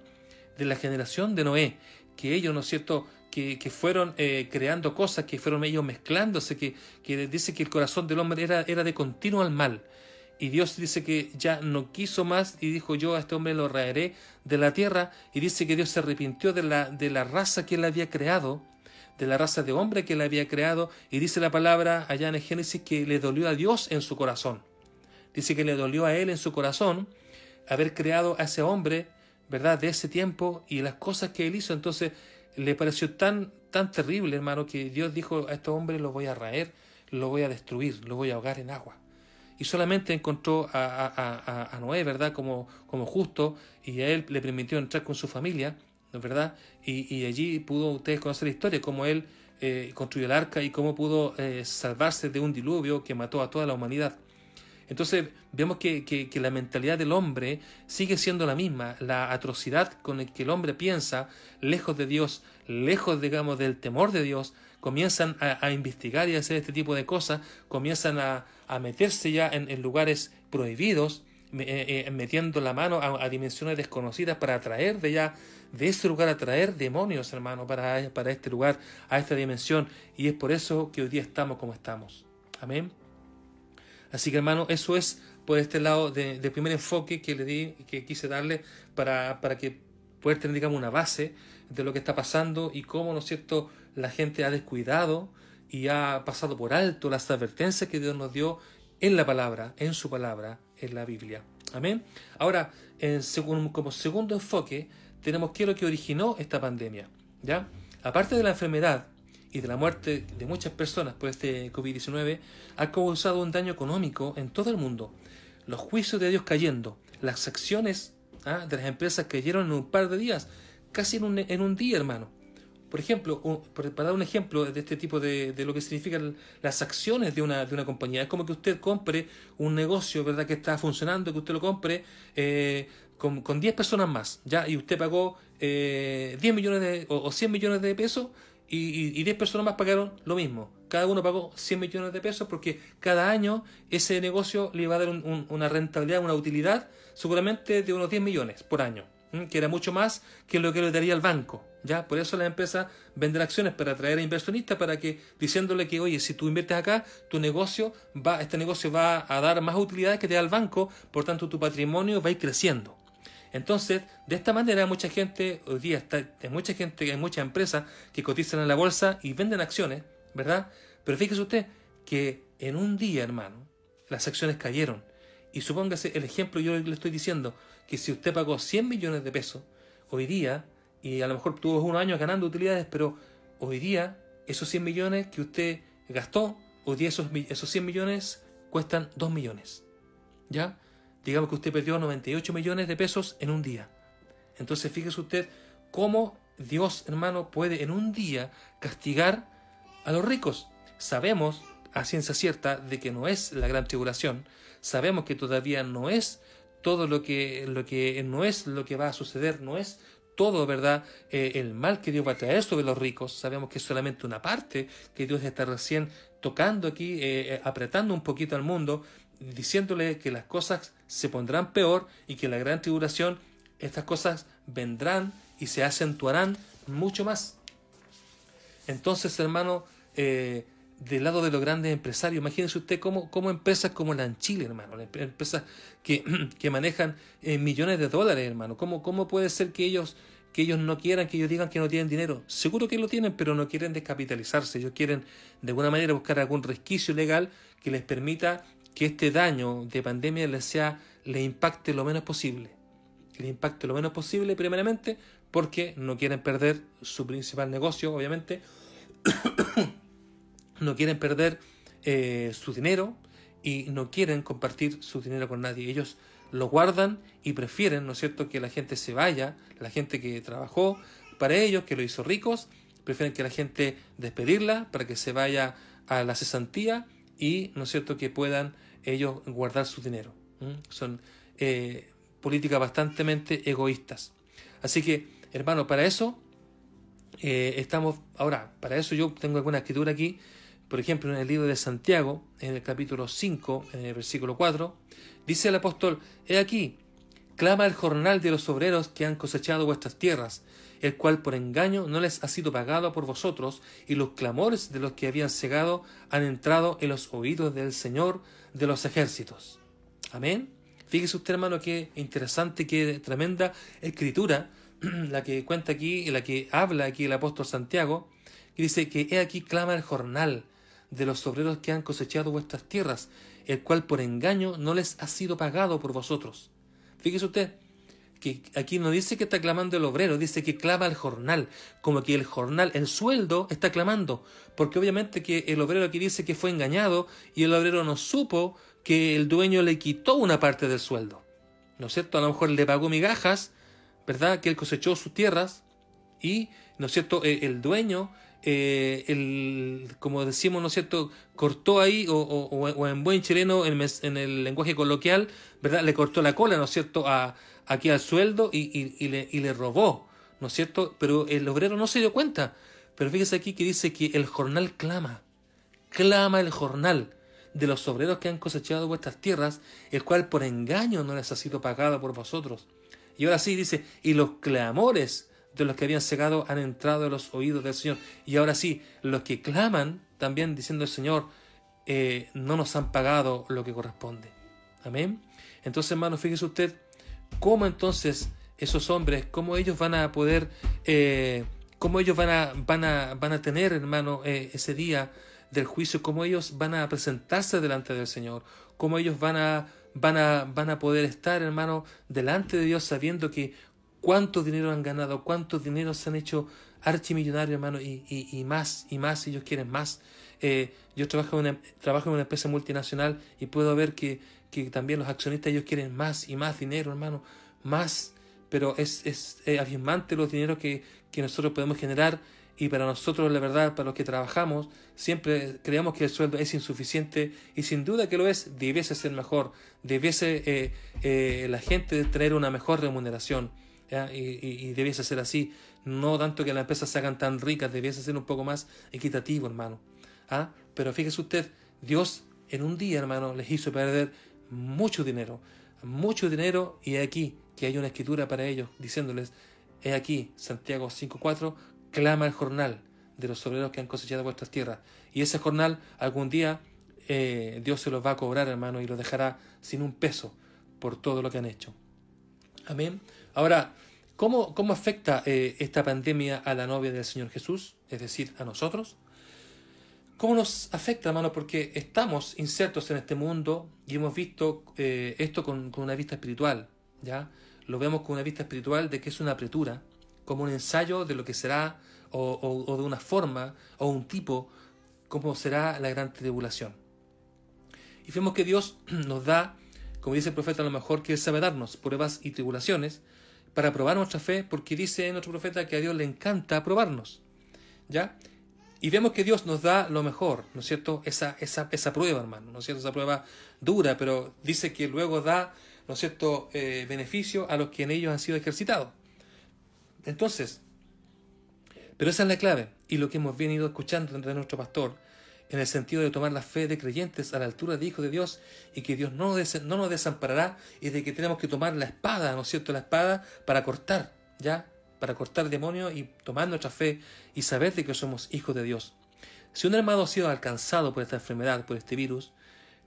de la generación de Noé, que ellos, ¿no es cierto?, que, que fueron eh, creando cosas, que fueron ellos mezclándose, que, dice que el corazón del hombre era de continuo al mal. Y Dios dice que ya no quiso más y dijo yo a este hombre lo raeré de la tierra y dice que Dios se arrepintió de la, de la raza que él había creado, de la raza de hombre que él había creado y dice la palabra allá en el Génesis que le dolió a Dios en su corazón. Dice que le dolió a él en su corazón haber creado a ese hombre, ¿verdad? De ese tiempo y las cosas que él hizo. Entonces le pareció tan, tan terrible, hermano, que Dios dijo a este hombre lo voy a raer, lo voy a destruir, lo voy a ahogar en agua y solamente encontró a, a, a, Noé, ¿verdad?, como, como justo, y a él le permitió entrar con su familia, ¿verdad? Y, y allí pudo ustedes conocer la historia, cómo él eh, construyó el arca y cómo pudo eh, salvarse de un diluvio que mató a toda la humanidad. Entonces vemos que, que, que, la mentalidad del hombre sigue siendo la misma, la atrocidad con la que el hombre piensa, lejos de Dios, lejos, digamos, del temor de Dios, comienzan a, a investigar y a hacer este tipo de cosas, comienzan a, a meterse ya en, lugares prohibidos, eh, eh, metiendo la mano a, a, dimensiones desconocidas para atraer de ya de ese lugar atraer demonios, hermano, para, para este lugar, a esta dimensión. Y es por eso que hoy día estamos como estamos. Amén. Así que, hermano, eso es por este lado del de primer enfoque que le di, que quise darle para, para que poder tener, digamos, una base de lo que está pasando y cómo, ¿no es cierto?, la gente ha descuidado y ha pasado por alto las advertencias que Dios nos dio en la palabra, en su palabra, en la Biblia. Amén. Ahora, como segundo enfoque, tenemos qué es lo que originó esta pandemia. ¿ya? Aparte de la enfermedad y de la muerte de muchas personas por este COVID-19, ha causado un daño económico en todo el mundo. Los juicios de Dios cayendo, las acciones ¿ah? de las empresas cayeron en un par de días, casi en un día, hermano. Por ejemplo, un, para dar un ejemplo de este tipo de, de, lo que significan las acciones de una, de una compañía, es como que usted compre un negocio, ¿verdad?, que está funcionando, que usted lo compre eh, con, con 10 personas más, ¿ya? Y usted pagó eh, 10 millones de, o, o 100 millones de pesos y, y, y 10 personas más pagaron lo mismo. Cada uno pagó 100 millones de pesos porque cada año ese negocio le iba a dar un, una rentabilidad, una utilidad seguramente de unos 10 millones por año que era mucho más que lo que le daría el banco. ¿ya? Por eso la empresa vende acciones para atraer a inversionistas, para que diciéndole que, oye, si tú inviertes acá, tu negocio va, este negocio va a dar más utilidades que te da el banco, por tanto tu patrimonio va a ir creciendo. Entonces, de esta manera mucha gente, hoy día está, hay mucha gente, hay muchas empresas que cotizan en la bolsa y venden acciones, ¿verdad? Pero fíjese usted que en un día, hermano, las acciones cayeron Y supóngase el ejemplo, yo le estoy diciendo que si usted pagó 100 millones de pesos hoy día, y a lo mejor tuvo unos años ganando utilidades, pero hoy día esos 100 millones que usted gastó, hoy día esos, esos 100 millones cuestan 2 millones. ¿Ya? Digamos que usted perdió 98 millones de pesos en un día. Entonces fíjese usted cómo Dios, hermano, puede en un día castigar a los ricos. Sabemos a ciencia cierta de que no es la gran tribulación, sabemos que todavía no es todo lo que, lo que no es lo que va a suceder, no es todo, ¿verdad? Eh, el mal que Dios va a traer sobre los ricos. Sabemos que es solamente una parte, que Dios está recién tocando aquí, eh, eh, apretando un poquito al mundo, diciéndole que las cosas se pondrán peor y que la gran tribulación, estas cosas vendrán y se acentuarán mucho más. Entonces, hermano, del lado de los grandes empresarios. Imagínense usted cómo, cómo empresas como la Chile, hermano, empresas que, <clears throat> que manejan eh, millones de dólares, hermano. ¿Cómo, ¿Cómo puede ser que ellos, que ellos no quieran, que ellos digan que no tienen dinero? Seguro que lo tienen, pero no quieren descapitalizarse. Ellos quieren de alguna manera buscar algún resquicio legal que les permita que este daño de pandemia les sea, le impacte lo menos posible. Que les impacte lo menos posible, primeramente, porque no quieren perder su principal negocio, obviamente <coughs> no quieren perder eh, su dinero y no quieren compartir su dinero con nadie. Ellos lo guardan y prefieren, ¿no es cierto?, que la gente se vaya, la gente que trabajó para ellos, que lo hizo ricos, prefieren que la gente despedirla para que se vaya a la cesantía y, ¿no es cierto?, que puedan ellos guardar su dinero. Son eh, políticas bastante egoístas. Así que, hermano, para eso eh, estamos, ahora, para eso yo tengo alguna escritura aquí por ejemplo, en el libro de Santiago, en el capítulo 5, en el versículo 4, dice el apóstol, He aquí, clama el jornal de los obreros que han cosechado vuestras tierras, el cual por engaño no les ha sido pagado por vosotros, y los clamores de los que habían cegado han entrado en los oídos del Señor de los ejércitos. Amén. Fíjese usted, hermano, qué interesante, qué tremenda escritura <clears throat> la que cuenta aquí, la que habla aquí el apóstol Santiago, que dice que he aquí clama el jornal de los obreros que han cosechado vuestras tierras, el cual por engaño no les ha sido pagado por vosotros. Fíjese usted, que aquí no dice que está clamando el obrero, dice que clama el jornal, como que el jornal, el sueldo está clamando, porque obviamente que el obrero aquí dice que fue engañado y el obrero no supo que el dueño le quitó una parte del sueldo. ¿No es cierto? A lo mejor le pagó migajas, ¿verdad? Que él cosechó sus tierras y, ¿no es cierto? E, el dueño eh, el, como decimos, ¿no cierto?, cortó ahí, o, o, en buen chileno, en, el lenguaje coloquial, ¿verdad?, le cortó la cola, ¿no cierto?, a, aquí al sueldo y, y, le, y le robó, ¿no cierto?, pero el obrero no se dio cuenta. Pero fíjese aquí que dice que el jornal clama, clama el jornal de los obreros que han cosechado vuestras tierras, el cual por engaño no les ha sido pagado por vosotros. Y ahora sí dice, y los clamores de los que habían cegado han entrado a los oídos del Señor. Y ahora sí, los que claman también diciendo el Señor, eh, no nos han pagado lo que corresponde. Amén. Entonces, hermano, fíjese usted cómo entonces esos hombres, cómo ellos van a poder, eh, cómo ellos van a, van a, van a tener, hermano, eh, ese día del juicio, cómo ellos van a presentarse delante del Señor, cómo ellos van a, van a, van a poder estar, hermano, delante de Dios sabiendo que cuánto dinero han ganado, cuántos dinero se han hecho archimillonarios, hermano, y, y, más, y más, ellos quieren más. Eh, yo trabajo en, una, empresa multinacional y puedo ver que, también los accionistas ellos quieren más y más dinero, hermano, más, pero es, es, abismante los dineros que, que nosotros podemos generar. Y para nosotros, la verdad, para los que trabajamos, siempre creemos que el sueldo es insuficiente. Y sin duda que lo es, debiese ser mejor, debiese eh, eh, la gente tener una mejor remuneración. Y, debiese ser así. No tanto que las empresas se hagan tan ricas, debiese ser un poco más equitativo, hermano. ¿Ah? Pero fíjese usted, Dios en un día, hermano, les hizo perder mucho dinero. Mucho dinero y aquí que hay una escritura para ellos diciéndoles, he aquí, Santiago 5.4, clama el jornal de los obreros que han cosechado vuestras tierras. Y ese jornal algún día eh, Dios se los va a cobrar, hermano, y lo dejará sin un peso por todo lo que han hecho. Amén. Ahora, ¿cómo, cómo afecta eh, esta pandemia a la novia del Señor Jesús? Es decir, a nosotros. ¿Cómo nos afecta, hermano? Porque estamos insertos en este mundo y hemos visto eh, esto con, una vista espiritual, ¿ya? Lo vemos con una vista espiritual de que es una apretura, como un ensayo de lo que será, o, o, o de una forma, o un tipo, como será la gran tribulación. Y vemos que Dios <clears throat> nos da, como dice el profeta, a lo mejor que Él sabe darnos pruebas y tribulaciones para probar nuestra fe, porque dice nuestro profeta que a Dios le encanta probarnos. ¿Ya? Y vemos que Dios nos da lo mejor, ¿no es cierto? Esa, esa, esa prueba, hermano, ¿no es cierto? Esa prueba dura, pero dice que luego da, ¿no es cierto?, eh, beneficio a los que en ellos han sido ejercitados. Entonces, pero esa es la clave, y lo que hemos venido escuchando de nuestro pastor, en el sentido de tomar la fe de creyentes a la altura de hijos de Dios, y que Dios no, no nos desamparará, y de que tenemos que tomar la espada, ¿no es cierto?, la espada para cortar, ¿ya? para cortar demonios y tomar nuestra fe y saber de que somos hijos de Dios. Si un hermano ha sido alcanzado por esta enfermedad, por este virus,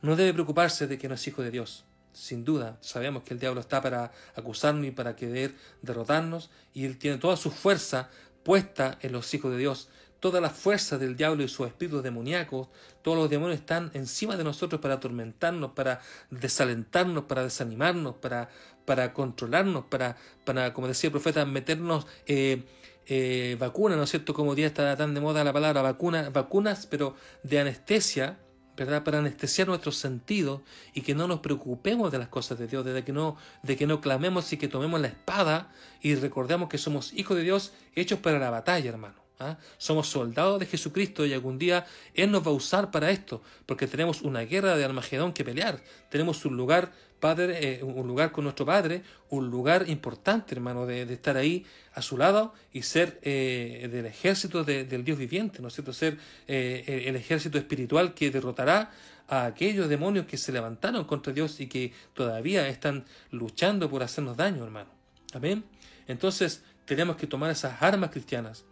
no debe preocuparse de que no es hijo de Dios. Sin duda, sabemos que el diablo está para acusarnos y para querer derrotarnos, y él tiene toda su fuerza puesta en los hijos de Dios. Toda la fuerza del diablo y sus espíritus demoníacos, todos los demonios están encima de nosotros para atormentarnos, para desalentarnos, para desanimarnos, para, para controlarnos, para, para, como decía el profeta, meternos eh, eh, vacunas, ¿no es cierto? Como día está tan de moda la palabra vacuna, vacunas, pero de anestesia, ¿verdad? Para anestesiar nuestros sentidos y que no nos preocupemos de las cosas de Dios, de que no, de que no clamemos y que tomemos la espada y recordemos que somos hijos de Dios hechos para la batalla, hermano. ¿Ah? Somos soldados de Jesucristo y algún día Él nos va a usar para esto, porque tenemos una guerra de Armagedón que pelear, tenemos un lugar, Padre, eh, un lugar con nuestro Padre, un lugar importante, hermano, de, estar ahí a su lado y ser eh, del ejército del Dios viviente, ¿no es cierto? Ser eh, el ejército espiritual que derrotará a aquellos demonios que se levantaron contra Dios y que todavía están luchando por hacernos daño, hermano. Amén. Entonces tenemos que tomar esas armas cristianas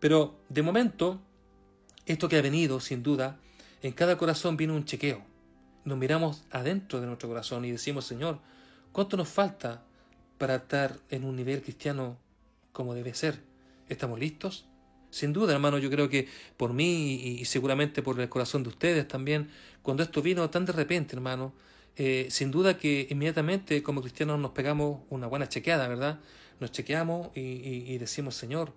pero de momento, esto que ha venido, sin duda, en cada corazón viene un chequeo. Nos miramos adentro de nuestro corazón y decimos, Señor, ¿cuánto nos falta para estar en un nivel cristiano como debe ser? ¿Estamos listos? Sin duda, hermano, yo creo que por mí y seguramente por el corazón de ustedes también, cuando esto vino tan de repente, hermano, eh, sin duda que inmediatamente como cristianos nos pegamos una buena chequeada, ¿verdad? Nos chequeamos y decimos, Señor,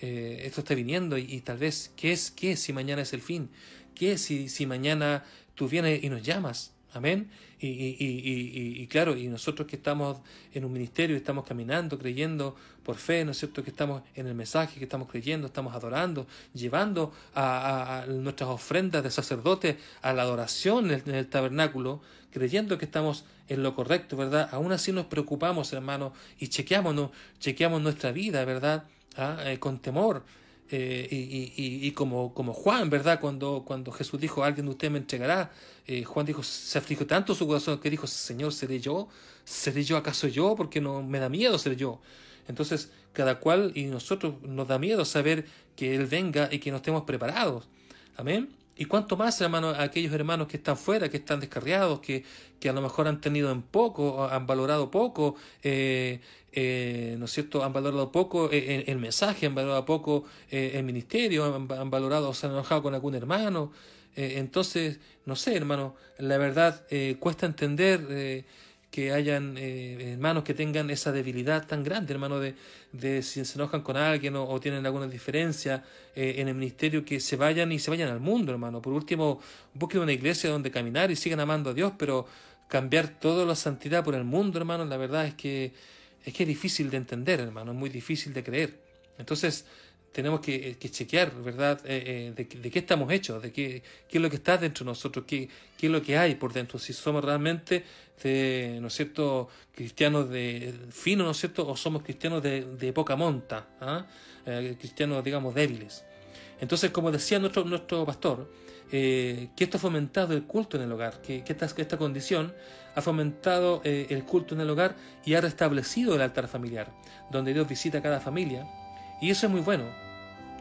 eh, esto está viniendo y, tal vez, ¿qué es, ¿qué si mañana es el fin? ¿Qué si, si mañana tú vienes y nos llamas? Amén. Y, y, y, y, claro, y nosotros que estamos en un ministerio, estamos caminando, creyendo por fe, ¿no es cierto? Que estamos en el mensaje, que estamos creyendo, estamos adorando, llevando a, nuestras ofrendas de sacerdote a la adoración en el, tabernáculo, creyendo que estamos en lo correcto, ¿verdad? Aún así nos preocupamos, hermanos, y chequeamos, chequeamos nuestra vida, ¿verdad? ¿Ah? Eh, con temor. Eh, y, y, como, como Juan, ¿verdad? Cuando, cuando Jesús dijo, alguien de ustedes me entregará, eh, Juan dijo, se afligió tanto su corazón que dijo, Señor, ¿seré yo? ¿Seré yo acaso yo? Porque no me da miedo ser yo. Entonces, cada cual y nosotros nos da miedo saber que Él venga y que no estemos preparados. Amén. Y cuánto más, hermano, a aquellos hermanos que están fuera, que están descarriados, que, que a lo mejor han tenido en poco, han valorado poco, eh, eh, ¿no es cierto? Han valorado poco eh, el, mensaje, han valorado poco el ministerio, han, valorado o se han enojado con algún hermano. entonces, no sé, hermano, la verdad cuesta entender que hayan eh, hermanos que tengan esa debilidad tan grande, hermano, de, de si se enojan con alguien o, tienen alguna diferencia eh, en el ministerio, que se vayan y se vayan al mundo, hermano. Por último, busquen una iglesia donde caminar y sigan amando a Dios, pero cambiar toda la santidad por el mundo, hermano, la verdad es que es que es difícil de entender, hermano, es muy difícil de creer. Entonces, tenemos que, que chequear, ¿verdad?, eh, de, de, qué estamos hechos, de qué, qué, es lo que está dentro de nosotros, qué, qué es lo que hay por dentro, si somos realmente, de, ¿no es cierto?, cristianos de fino, ¿no es cierto?, o somos cristianos de, de poca monta, ¿ah? eh, cristianos, digamos, débiles. Entonces, como decía nuestro, nuestro pastor, eh, que esto ha fomentado el culto en el hogar, que, que, esta, esta, condición ha fomentado eh, el culto en el hogar y ha restablecido el altar familiar, donde Dios visita a cada familia y eso es muy bueno.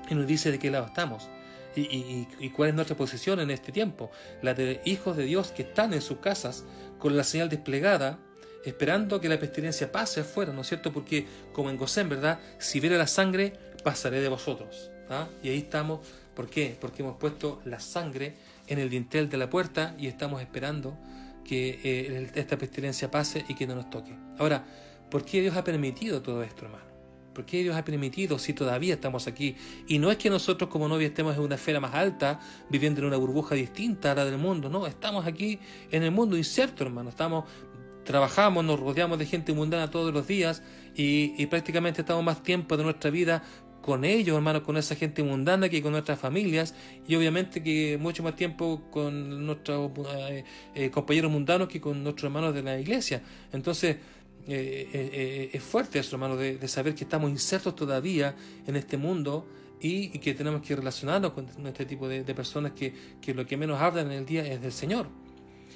Y nos dice de qué lado estamos. Y, cuál es nuestra posición en este tiempo. La de hijos de Dios que están en sus casas con la señal desplegada, esperando que la pestilencia pase afuera, ¿no es cierto? Porque como en Gosén, ¿verdad? Si viera la sangre, pasaré de vosotros. ¿ah? Y ahí estamos ¿Por qué? Porque hemos puesto la sangre en el dintel de la puerta y estamos esperando que eh, esta pestilencia pase y que no nos toque. Ahora, ¿por qué Dios ha permitido todo esto, hermano? ¿Por qué Dios ha permitido si todavía estamos aquí? Y no es que nosotros como novia estemos en una esfera más alta, viviendo en una burbuja distinta a la del mundo, no, estamos aquí en el mundo incierto, hermano, estamos trabajamos, nos rodeamos de gente mundana todos los días y, prácticamente estamos más tiempo de nuestra vida con ellos, hermano, con esa gente mundana que con nuestras familias y obviamente que mucho más tiempo con nuestros eh, eh, compañeros mundanos que con nuestros hermanos de la iglesia. Entonces, eh, es fuerte eso, hermano, de, saber que estamos insertos todavía en este mundo y, que tenemos que relacionarnos con este tipo de, personas que, que, lo que menos hablan en el día es del Señor.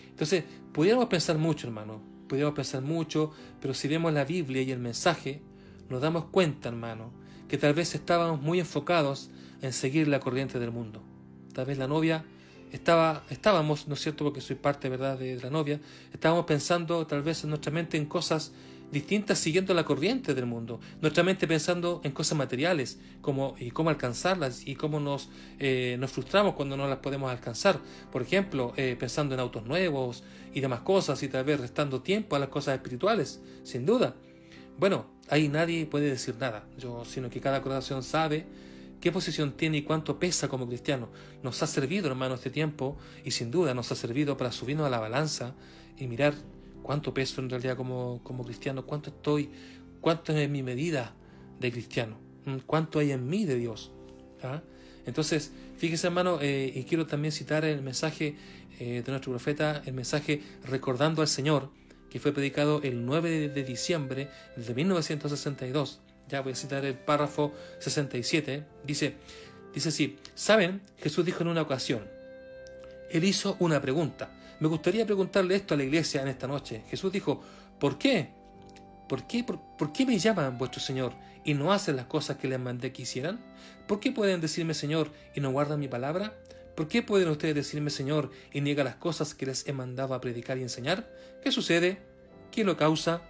Entonces, pudiéramos pensar mucho, hermano, pudiéramos pensar mucho, pero si vemos la Biblia y el mensaje, nos damos cuenta, hermano, que tal vez estábamos muy enfocados en seguir la corriente del mundo. Tal vez la novia estaba, estábamos, ¿no es cierto? Porque soy parte, ¿verdad?, de la novia, estábamos pensando tal vez en nuestra mente en cosas distintas siguiendo la corriente del mundo. Nuestra mente pensando en cosas materiales como, y cómo alcanzarlas y cómo nos, eh, nos frustramos cuando no las podemos alcanzar. Por ejemplo, eh, pensando en autos nuevos y demás cosas y tal vez restando tiempo a las cosas espirituales, sin duda. Bueno, ahí nadie puede decir nada, yo, sino que cada corazón sabe qué posición tiene y cuánto pesa como cristiano. Nos ha servido, hermano, este tiempo y sin duda nos ha servido para subirnos a la balanza y mirar cuánto peso en realidad como, como cristiano, cuánto estoy, cuánto es mi medida de cristiano, cuánto hay en mí de Dios. ¿ah? Entonces, fíjese hermano, eh, y quiero también citar el mensaje eh, de nuestro profeta, el mensaje recordando al Señor, que fue predicado el 9 de diciembre de 1962. Ya voy a citar el párrafo 67. Dice, dice así, ¿saben? Jesús dijo en una ocasión, Él hizo una pregunta. Me gustaría preguntarle esto a la iglesia en esta noche. Jesús dijo, ¿por qué? ¿Por qué, por, qué me llaman vuestro Señor y no hacen las cosas que les mandé que hicieran? ¿Por qué pueden decirme Señor y no guardan mi palabra? ¿Por qué pueden ustedes decirme Señor y niegan las cosas que les he mandado a predicar y enseñar? ¿Qué sucede? ¿Qué lo causa?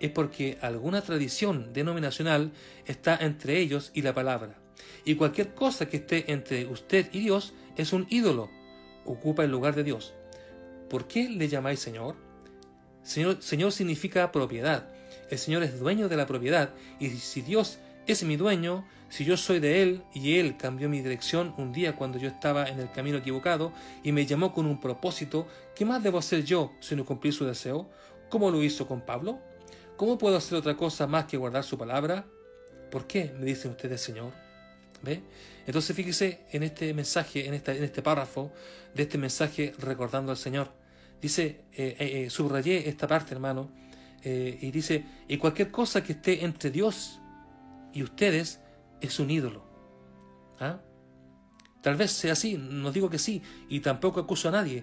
Es porque alguna tradición denominacional está entre ellos y la palabra. Y cualquier cosa que esté entre usted y Dios es un ídolo, ocupa el lugar de Dios. ¿Por qué le llamáis Señor? Señor, significa propiedad. El Señor es dueño de la propiedad y si Dios es mi dueño, si yo soy de Él y Él cambió mi dirección un día cuando yo estaba en el camino equivocado y me llamó con un propósito, ¿qué más debo hacer yo sino cumplir su deseo? ¿Cómo lo hizo con Pablo? ¿Cómo puedo hacer otra cosa más que guardar su palabra? ¿Por qué me dicen ustedes Señor? ¿Ve? Entonces fíjese en este mensaje, en, esta, en este párrafo de este mensaje recordando al Señor. Dice, eh, eh, eh subrayé esta parte, hermano, eh, y dice, y cualquier cosa que esté entre Dios y ustedes es un ídolo. ¿Ah? Tal vez sea así, no digo que sí, y tampoco acuso a nadie,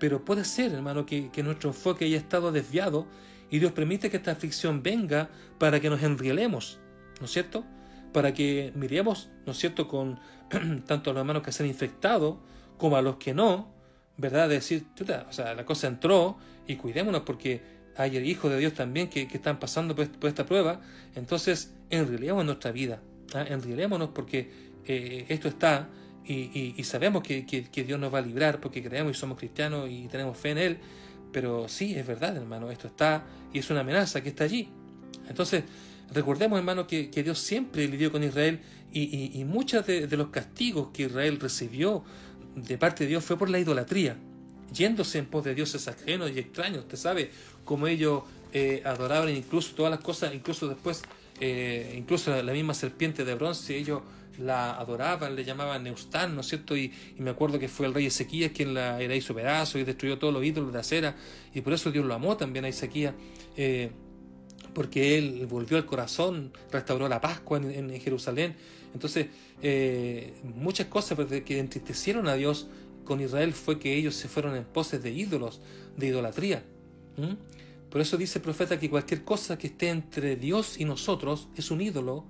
pero puede ser, hermano, que, nuestro enfoque haya estado desviado y Dios permite que esta aflicción venga para que nos enrielemos, ¿no es cierto? Para que miremos, ¿no es cierto?, con <clears throat> tanto a los hermanos que se han infectado como a los que no, ¿verdad? De decir, o sea, la cosa entró y cuidémonos porque hay hijos de Dios también que, están pasando por, esta prueba, entonces enrielemos nuestra vida, ¿ah? enrilémonos porque eh, esto está y, sabemos que, Dios nos va a librar porque creemos y somos cristianos y tenemos fe en Él, pero sí, es verdad, hermano, esto está y es una amenaza que está allí. Entonces, recordemos, hermano, que, Dios siempre lidió con Israel y, muchos de, los castigos que Israel recibió de parte de Dios fue por la idolatría, yéndose en pos de dioses ajenos y extraños. Usted sabe cómo ellos eh, adoraban incluso todas las cosas, incluso después, eh, incluso la misma serpiente de bronce, ellos la adoraban, le llamaban Neustán, ¿no es cierto? Y, me acuerdo que fue el rey Ezequías quien la, era hizo pedazo y destruyó todos los ídolos de acera, y por eso Dios lo amó también a Ezequías, eh, porque él volvió al corazón, restauró la Pascua en, Jerusalén. Entonces, eh, muchas cosas que entristecieron a Dios con Israel fue que ellos se fueron en poses de ídolos, de idolatría. Por eso dice el profeta que cualquier cosa que esté entre Dios y nosotros es un ídolo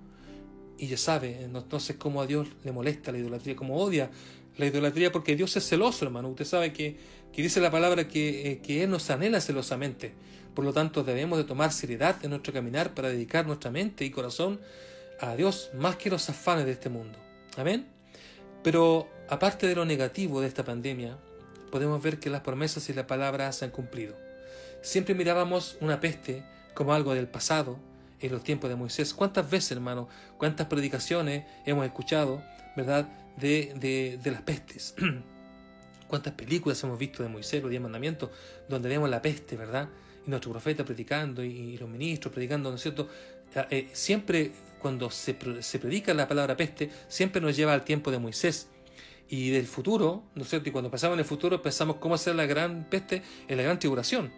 y ya sabe, entonces cómo a Dios le molesta la idolatría, cómo odia la idolatría, porque Dios es celoso, hermano. Usted sabe que, que dice la palabra que, eh, que Él nos anhela celosamente. Por lo tanto, debemos de tomar seriedad en nuestro caminar para dedicar nuestra mente y corazón a Dios más que los afanes de este mundo. Amén. Pero aparte de lo negativo de esta pandemia, podemos ver que las promesas y la palabra se han cumplido. Siempre mirábamos una peste como algo del pasado, en los tiempos de Moisés. ¿Cuántas veces, hermano, cuántas predicaciones hemos escuchado, verdad, de, de, de las pestes? <clears throat> ¿Cuántas películas hemos visto de Moisés, los diez mandamientos, donde vemos la peste, verdad? Y nuestro profeta predicando y, los ministros predicando, ¿no es cierto? Eh, eh, siempre cuando se, se predica la palabra peste, siempre nos lleva al tiempo de Moisés y del futuro, ¿no es cierto? Y cuando pensamos en el futuro pensamos cómo hacer la gran peste en la gran tribulación,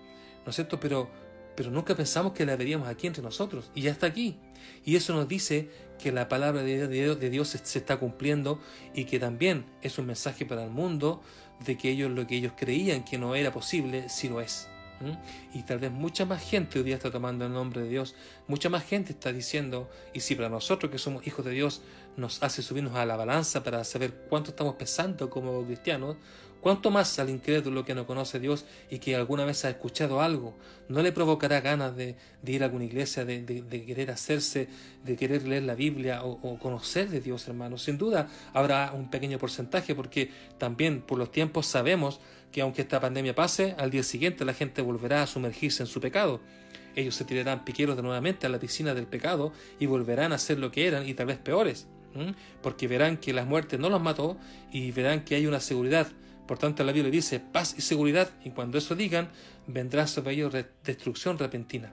¿no es cierto? Pero pero nunca pensamos que la veríamos aquí entre nosotros, y ya está aquí. Y eso nos dice que la palabra de Dios, de Dios se está cumpliendo y que también es un mensaje para el mundo de que ellos lo que ellos creían que no era posible, sí lo es. Y tal vez mucha más gente hoy día está tomando el nombre de Dios, mucha más gente está diciendo, y si para nosotros que somos hijos de Dios nos hace subirnos a la balanza para saber cuánto estamos pesando como cristianos, ¿Cuánto más al incrédulo que no conoce a Dios y que alguna vez ha escuchado algo? ¿No le provocará ganas de, ir a alguna iglesia, de, querer hacerse, de querer leer la Biblia o, conocer de Dios, hermano? Sin duda habrá un pequeño porcentaje porque también por los tiempos sabemos que aunque esta pandemia pase, al día siguiente la gente volverá a sumergirse en su pecado. Ellos se tirarán piqueros de nuevamente a la piscina del pecado y volverán a ser lo que eran y tal vez peores, porque verán que la muerte no los mató y verán que hay una seguridad por tanto, la Biblia dice paz y seguridad, y cuando eso digan, vendrá sobre ellos destrucción repentina.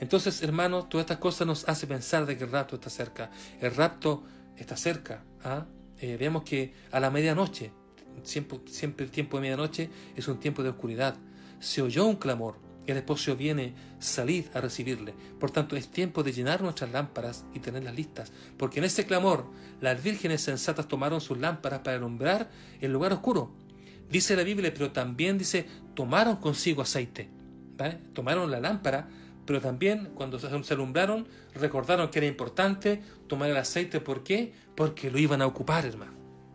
Entonces, hermanos, todas estas cosas nos hacen pensar de que el rapto está cerca. El rapto está cerca. ¿ah? Eh, vemos que a la medianoche, siempre, siempre el tiempo de medianoche es un tiempo de oscuridad. Se oyó un clamor, el esposo viene, salid a recibirle. Por tanto, es tiempo de llenar nuestras lámparas y tenerlas listas, porque en ese clamor las vírgenes sensatas tomaron sus lámparas para alumbrar el lugar oscuro. Dice la Biblia, pero también dice, tomaron consigo aceite. Tomaron la lámpara, pero también cuando se alumbraron, recordaron que era importante tomar el aceite. ¿Por qué? Porque lo iban a ocupar, hermano.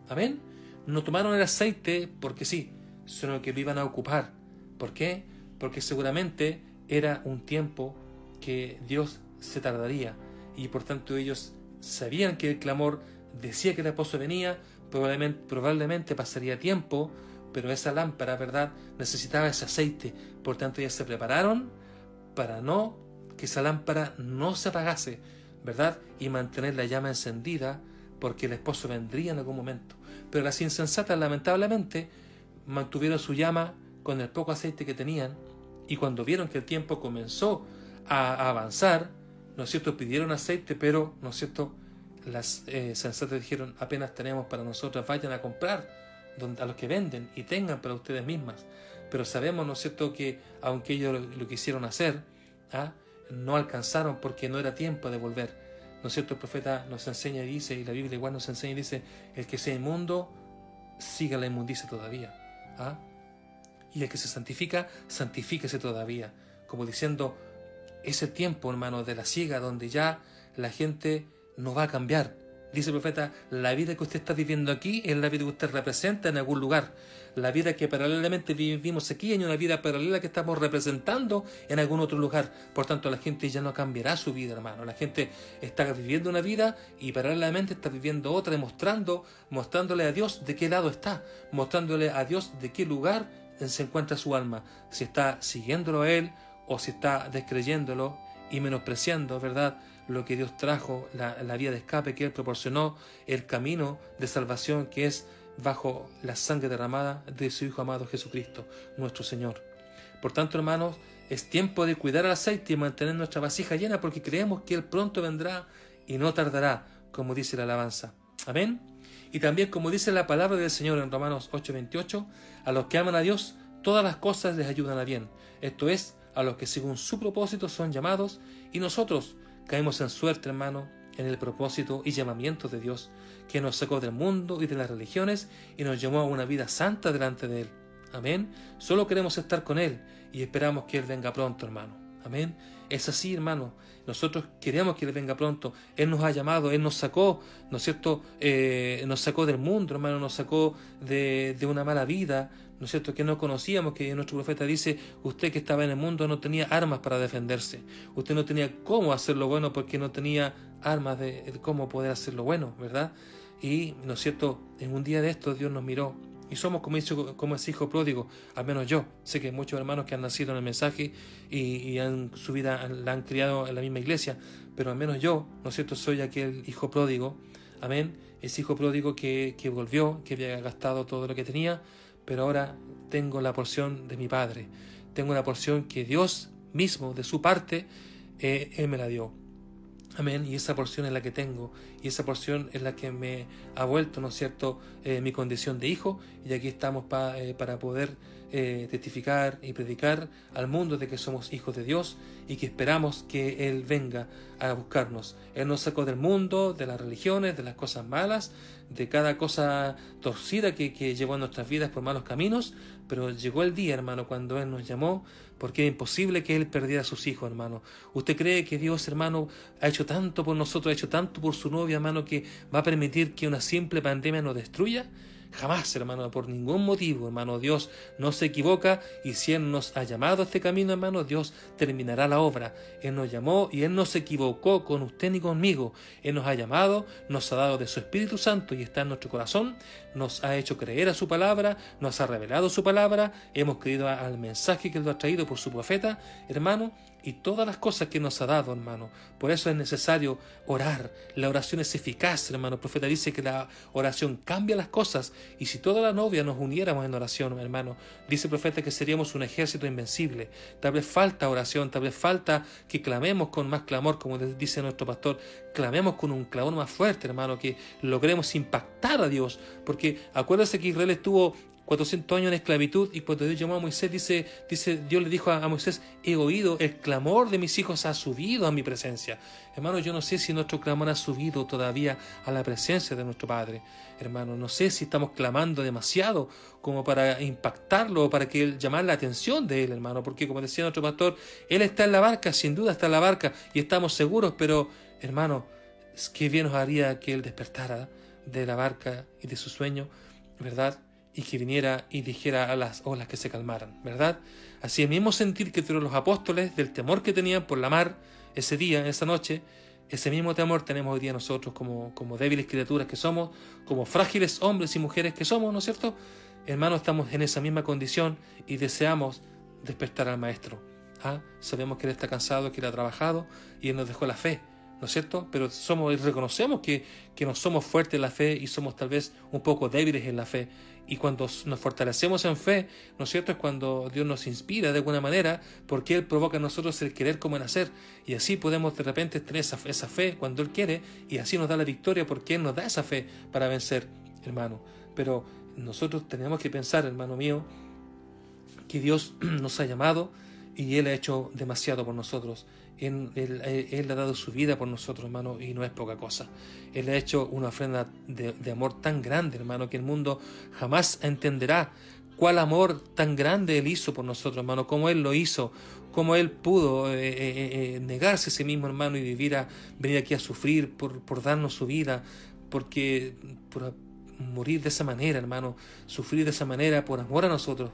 ¿Amén? No tomaron el aceite porque sí, sino que lo iban a ocupar. ¿Por qué? Porque seguramente era un tiempo que Dios se tardaría y por tanto ellos sabían que el clamor decía que el esposo venía, probablemente, probablemente pasaría tiempo pero esa lámpara, ¿verdad?, necesitaba ese aceite. Por tanto, ellas se prepararon para no que esa lámpara no se apagase, ¿verdad? Y mantener la llama encendida, porque el esposo vendría en algún momento. Pero las insensatas, lamentablemente, mantuvieron su llama con el poco aceite que tenían, y cuando vieron que el tiempo comenzó a avanzar, ¿no es pidieron aceite, pero, ¿no es cierto?, las eh, sensatas dijeron, apenas tenemos para nosotros, vayan a comprar a los que venden y tengan para ustedes mismas. Pero sabemos, ¿no es cierto?, que aunque ellos lo, quisieron hacer, ¿ah? no alcanzaron porque no era tiempo de volver. ¿No es cierto? El profeta nos enseña y dice, y la Biblia igual nos enseña y dice, el que sea inmundo, siga la inmundicia todavía. ¿ah? Y el que se santifica, santifíquese todavía. Como diciendo, ese tiempo, hermano, de la ciega, donde ya la gente no va a cambiar, Dice el profeta, la vida que usted está viviendo aquí es la vida que usted representa en algún lugar. La vida que paralelamente vivimos aquí es una vida paralela que estamos representando en algún otro lugar. Por tanto, la gente ya no cambiará su vida, hermano. La gente está viviendo una vida y paralelamente está viviendo otra, demostrando, mostrándole a Dios de qué lado está, mostrándole a Dios de qué lugar se encuentra su alma. Si está siguiéndolo a Él o si está descreyéndolo y menospreciando, ¿verdad? Lo que Dios trajo, la, vía de escape que Él proporcionó, el camino de salvación que es bajo la sangre derramada de su Hijo amado Jesucristo, nuestro Señor. Por tanto, hermanos, es tiempo de cuidar el aceite y mantener nuestra vasija llena porque creemos que Él pronto vendrá y no tardará, como dice la alabanza. Amén. Y también como dice la palabra del Señor en Romanos 8:28, a los que aman a Dios, todas las cosas les ayudan a bien. Esto es, a los que según su propósito son llamados, y nosotros, Caemos en suerte, hermano, en el propósito y llamamiento de Dios, que nos sacó del mundo y de las religiones y nos llamó a una vida santa delante de Él. Amén. Solo queremos estar con Él y esperamos que Él venga pronto, hermano. Amén. Es así, hermano. Nosotros queremos que Él venga pronto. Él nos ha llamado, Él nos sacó, ¿no es cierto? Eh, nos sacó del mundo, hermano, nos sacó de, de una mala vida, ¿no es cierto?, que no conocíamos, que nuestro profeta dice, usted que estaba en el mundo no tenía armas para defenderse, usted no tenía cómo hacer lo bueno porque no tenía armas de, cómo poder hacer lo bueno, ¿verdad? Y, ¿no es cierto?, en un día de estos Dios nos miró y somos como, como ese hijo pródigo, al menos yo. Sé que hay muchos hermanos que han nacido en el mensaje y, han, su vida la han criado en la misma iglesia, pero al menos yo, ¿no es cierto?, soy aquel hijo pródigo, amén, ese hijo pródigo que, que volvió, que había gastado todo lo que tenía, pero ahora tengo la porción de mi Padre, tengo la porción que Dios mismo, de su parte, eh, Él me la dio. Amén. Y esa porción es la que tengo. Y esa porción es la que me ha vuelto, ¿no es cierto?, eh, mi condición de hijo. Y aquí estamos eh, para poder eh, testificar y predicar al mundo de que somos hijos de Dios y que esperamos que Él venga a buscarnos. Él nos sacó del mundo, de las religiones, de las cosas malas, de cada cosa torcida que, que llevó a nuestras vidas por malos caminos, pero llegó el día, hermano, cuando Él nos llamó, porque era imposible que Él perdiera a sus hijos, hermano. ¿Usted cree que Dios, hermano, ha hecho tanto por nosotros, ha hecho tanto por su novia, hermano, que va a permitir que una simple pandemia nos destruya? Jamás, hermano, por ningún motivo, hermano. Dios no se equivoca y si Él nos ha llamado a este camino, hermano, Dios terminará la obra. Él nos llamó y Él no se equivocó con usted ni conmigo. Él nos ha llamado, nos ha dado de su Espíritu Santo y está en nuestro corazón, nos ha hecho creer a su palabra, nos ha revelado su palabra, hemos creído al mensaje que Él nos ha traído por su profeta, hermano, y todas las cosas que nos ha dado, hermano. Por eso es necesario orar. La oración es eficaz, hermano. El profeta dice que la oración cambia las cosas. Y si toda la novia nos uniéramos en oración, hermano, dice el profeta que seríamos un ejército invencible. Tal vez falta oración, tal vez falta que clamemos con más clamor, como dice nuestro pastor. Clamemos con un clamor más fuerte, hermano, que logremos impactar a Dios. Porque acuérdese que Israel estuvo 400 años en esclavitud y cuando Dios llamó a Moisés, dice, dice Dios le dijo a, Moisés, he oído, el clamor de mis hijos ha subido a mi presencia. Hermano, yo no sé si nuestro clamor ha subido todavía a la presencia de nuestro Padre. Hermano, no sé si estamos clamando demasiado como para impactarlo o para que él llamar la atención de él, hermano, porque como decía nuestro pastor, él está en la barca, sin duda está en la barca y estamos seguros, pero hermano, qué bien nos haría que él despertara de la barca y de su sueño, ¿verdad? Y que viniera y dijera a las olas que se calmaran, ¿verdad? Así el mismo sentir que tuvieron los apóstoles del temor que tenían por la mar ese día, esa noche, ese mismo temor tenemos hoy día nosotros como, como débiles criaturas que somos, como frágiles hombres y mujeres que somos, ¿no es cierto? Hermanos, estamos en esa misma condición y deseamos despertar al Maestro. ¿ah? Sabemos que Él está cansado, que Él ha trabajado y Él nos dejó la fe. ¿no es cierto? Pero somos, reconocemos que, que no somos fuertes en la fe y somos tal vez un poco débiles en la fe. Y cuando nos fortalecemos en fe, ¿no es cierto? Es cuando Dios nos inspira de alguna manera, porque Él provoca en nosotros el querer como el hacer. Y así podemos de repente tener esa, esa fe cuando Él quiere, y así nos da la victoria porque Él nos da esa fe para vencer, hermano. Pero nosotros tenemos que pensar, hermano mío, que Dios <clears throat> nos ha llamado y Él ha hecho demasiado por nosotros. Él, él, ha dado su vida por nosotros, hermano, y no es poca cosa. Él ha hecho una ofrenda de, amor tan grande, hermano, que el mundo jamás entenderá cuál amor tan grande Él hizo por nosotros, hermano, cómo Él lo hizo, cómo Él pudo eh, eh, eh, negarse a sí mismo, hermano, y vivir a, venir aquí a sufrir por, por darnos su vida, porque por morir de esa manera, hermano, sufrir de esa manera por amor a nosotros,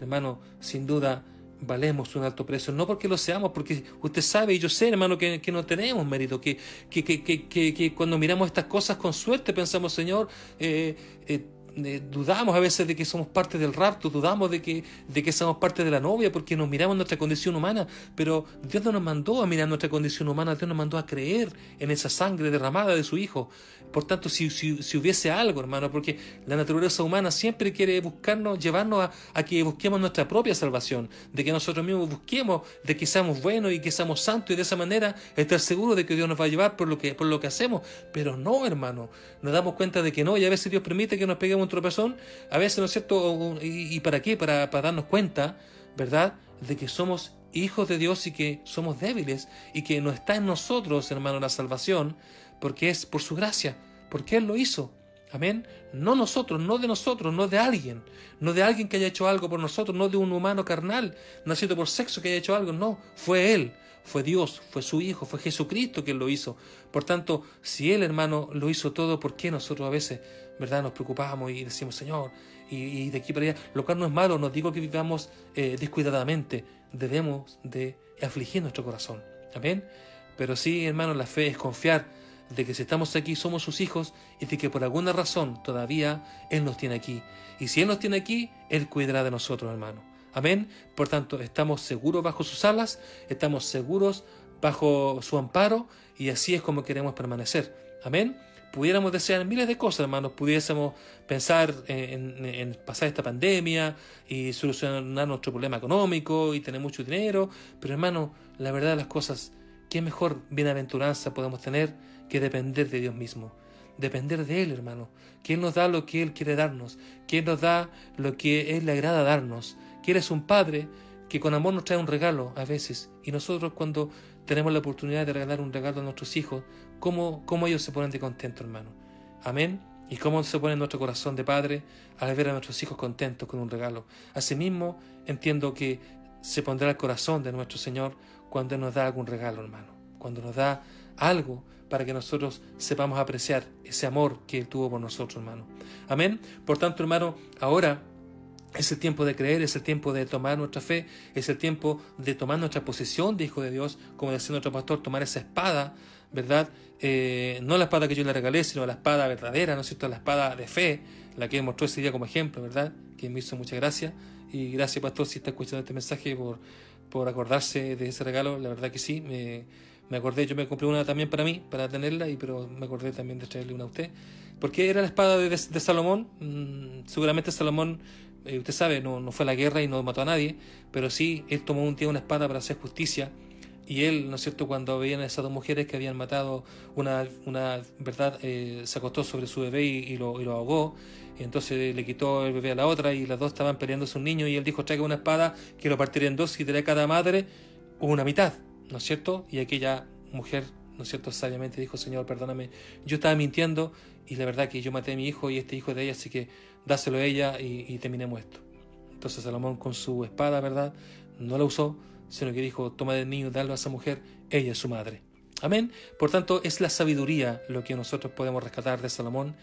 hermano, sin duda valemos un alto precio, no porque lo seamos, porque usted sabe y yo sé, hermano, que, no tenemos mérito, que, que, que, que, cuando miramos estas cosas con suerte pensamos, Señor, eh, eh, eh, dudamos a veces de que somos parte del rapto, dudamos de que, de que somos parte de la novia porque nos miramos nuestra condición humana, pero Dios no nos mandó a mirar nuestra condición humana, Dios nos mandó a creer en esa sangre derramada de su Hijo. Por tanto, si, si, hubiese algo, hermano, porque la naturaleza humana siempre quiere buscarnos, llevarnos a, que busquemos nuestra propia salvación, de que nosotros mismos busquemos, de que seamos buenos y que seamos santos y de esa manera estar seguros de que Dios nos va a llevar por lo que, por lo que hacemos. Pero no, hermano, nos damos cuenta de que no y a veces Dios permite que nos peguemos un tropezón, a veces, ¿no es cierto? ¿Y, para qué? Para, para darnos cuenta, ¿verdad? De que somos hijos de Dios y que somos débiles y que no está en nosotros, hermano, la salvación, porque es por su gracia, porque Él lo hizo. Amén. No nosotros, no de nosotros, no de alguien, no de alguien que haya hecho algo por nosotros, no de un humano carnal, nacido por sexo que haya hecho algo, no, fue Él, fue Dios, fue su Hijo, fue Jesucristo quien lo hizo. Por tanto, si Él, hermano, lo hizo todo, ¿por qué nosotros a veces, verdad, nos preocupamos y decimos, Señor, y, de aquí para allá, lo cual no es malo, no digo que vivamos eh, descuidadamente, debemos de afligir nuestro corazón. Amén. Pero sí, hermano, la fe es confiar de que si estamos aquí somos sus hijos y de que por alguna razón todavía Él nos tiene aquí. Y si Él nos tiene aquí, Él cuidará de nosotros, hermano. Amén. Por tanto, estamos seguros bajo sus alas, estamos seguros bajo su amparo y así es como queremos permanecer. Amén. Pudiéramos desear miles de cosas, hermanos. Pudiésemos pensar en, pasar esta pandemia y solucionar nuestro problema económico y tener mucho dinero. Pero, hermano, la verdad de las cosas, ¿qué mejor bienaventuranza podemos tener que depender de Dios mismo? Depender de Él, hermano. Que Él nos da lo que Él quiere darnos. Que Él nos da lo que Él le agrada darnos. Que Él es un Padre que con amor nos trae un regalo a veces. Y nosotros cuando tenemos la oportunidad de regalar un regalo a nuestros hijos, ¿cómo, cómo ellos se ponen de contento, hermano? Amén. Y cómo se pone nuestro corazón de padre al ver a nuestros hijos contentos con un regalo. Asimismo, entiendo que se pondrá el corazón de nuestro Señor cuando nos da algún regalo, hermano. Cuando nos da algo para que nosotros sepamos apreciar ese amor que Él tuvo por nosotros, hermano. Amén. Por tanto, hermano, ahora es el tiempo de creer, es el tiempo de tomar nuestra fe, es el tiempo de tomar nuestra posición de hijo de Dios, como decía nuestro pastor, tomar esa espada, ¿verdad? Eh, no la espada que yo le regalé, sino la espada verdadera, ¿no es cierto? La espada de fe, la que mostró ese día como ejemplo, ¿verdad? Que me hizo mucha gracia. Y gracias, pastor, si está escuchando este mensaje, por, por acordarse de ese regalo. La verdad que sí, me, me acordé, yo me compré una también para mí, para tenerla, y pero me acordé también de traerle una a usted. Porque era la espada de, Salomón. Mm, seguramente Salomón eh, usted sabe, no, no, fue a la guerra y no mató a nadie, pero sí, él tomó un día una espada para hacer justicia. Y él, ¿no es cierto?, cuando veían a esas dos mujeres que habían matado una, una verdad, eh, se acostó sobre su bebé y, lo, y, lo, ahogó. Y entonces le quitó el bebé a la otra y las dos estaban peleándose un niño y él dijo, traiga una espada que lo partiría en dos y daré a cada madre una mitad, ¿no es cierto? Y aquella mujer, ¿no es cierto?, sabiamente dijo, Señor, perdóname, yo estaba mintiendo y la verdad que yo maté a mi hijo y este hijo de ella, así que dáselo a ella y, terminemos esto. Entonces Salomón con su espada, ¿verdad? No la usó, sino que dijo, toma del niño, dalo a esa mujer, ella es su madre. Amén. Por tanto, es la sabiduría lo que nosotros podemos rescatar de Salomón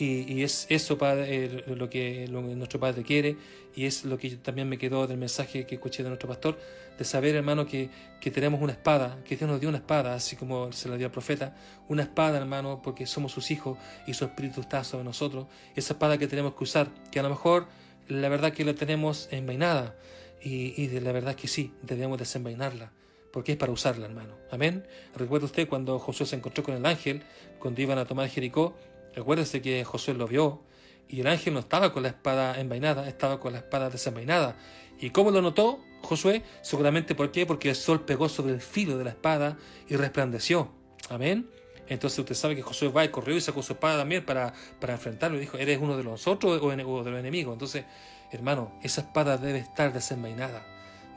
y, es eso padre, lo, que, nuestro Padre quiere y es lo que también me quedó del mensaje que escuché de nuestro pastor, de saber, hermano, que, que tenemos una espada, que Dios nos dio una espada, así como se la dio al profeta, una espada, hermano, porque somos sus hijos y su espíritu está sobre nosotros, esa espada que tenemos que usar, que a lo mejor la verdad que la tenemos envainada y, y de la verdad que sí, debemos desenvainarla porque es para usarla, hermano. Amén. Recuerda usted cuando Josué se encontró con el ángel, cuando iban a tomar Jericó, recuérdese que Josué lo vio y el ángel no estaba con la espada envainada, estaba con la espada desenvainada. ¿Y cómo lo notó Josué? Seguramente ¿por? Porque el sol pegó sobre el filo de la espada y resplandeció. Amén. Entonces usted sabe que Josué va y corrió y sacó su espada también para, para enfrentarlo. Y dijo, ¿eres uno de los otros o de los enemigos? Entonces, hermano, esa espada debe estar desenvainada.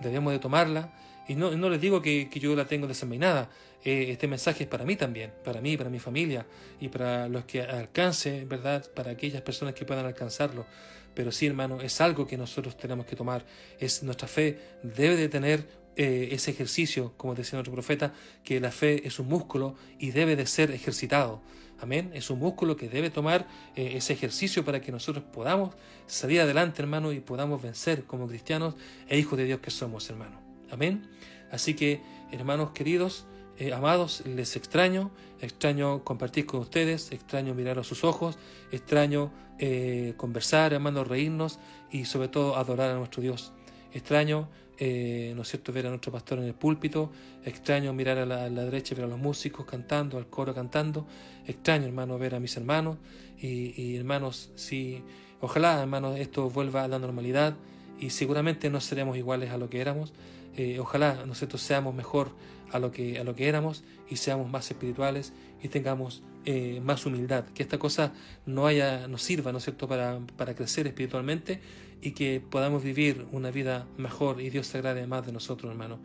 Debemos de tomarla y no, no les digo que, yo la tengo desenvainada. Eh, este mensaje es para mí también, para mí, para mi familia y para los que alcance, ¿verdad? Para aquellas personas que puedan alcanzarlo. Pero sí, hermano, es algo que nosotros tenemos que tomar. Es nuestra fe debe de tener eh, ese ejercicio, como decía nuestro profeta, que la fe es un músculo y debe de ser ejercitado. Amén. Es un músculo que debe tomar eh, ese ejercicio para que nosotros podamos salir adelante, hermano, y podamos vencer como cristianos e hijos de Dios que somos, hermano. Amén. Así que, hermanos queridos, eh, amados, les extraño, extraño compartir con ustedes, extraño mirar a sus ojos, extraño eh, conversar, hermanos, reírnos y sobre todo adorar a nuestro Dios. Extraño, eh, ¿no es cierto?, ver a nuestro pastor en el púlpito, extraño mirar a la, derecha y ver a los músicos cantando, al coro cantando, extraño, hermano, ver a mis hermanos y, y hermanos, si, ojalá, hermanos, esto vuelva a la normalidad y seguramente no seremos iguales a lo que éramos, eh, ojalá nosotros seamos mejor a lo, que, a lo que éramos y seamos más espirituales y tengamos eh, más humildad, que esta cosa no haya, nos sirva, ¿no es cierto?, para, para crecer espiritualmente y que podamos vivir una vida mejor y Dios se agrade más de nosotros, hermano.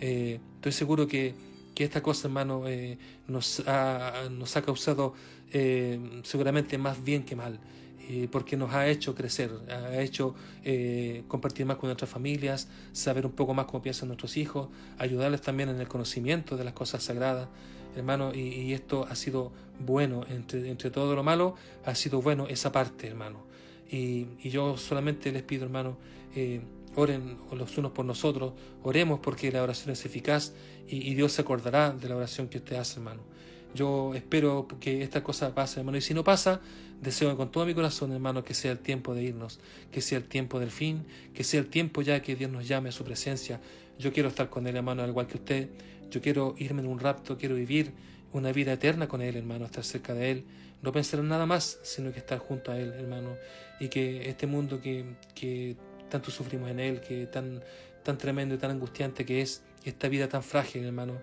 Eh, estoy seguro que, que, esta cosa, hermano, nos, ha, nos ha causado seguramente más bien que mal. Eh, porque nos ha hecho crecer, ha hecho eh, compartir más con nuestras familias, saber un poco más cómo piensan nuestros hijos, ayudarles también en el conocimiento de las cosas sagradas, hermano, y, esto ha sido bueno, entre, entre, todo lo malo, ha sido bueno esa parte, hermano. Y, yo solamente les pido, hermano, eh, oren los unos por nosotros, oremos porque la oración es eficaz y, y Dios se acordará de la oración que usted hace, hermano. Yo espero que esta cosa pase, hermano. Y si no pasa, deseo con todo mi corazón, hermano, que sea el tiempo de irnos, que sea el tiempo del fin, que sea el tiempo ya que Dios nos llame a su presencia. Yo quiero estar con Él, hermano, al igual que usted. Yo quiero irme en un rapto, quiero vivir una vida eterna con Él, hermano, estar cerca de Él. No pensar en nada más, sino que estar junto a Él, hermano. Y que este mundo que, que tanto sufrimos en Él, que tan, tan tremendo y tan angustiante que es, esta vida tan frágil, hermano,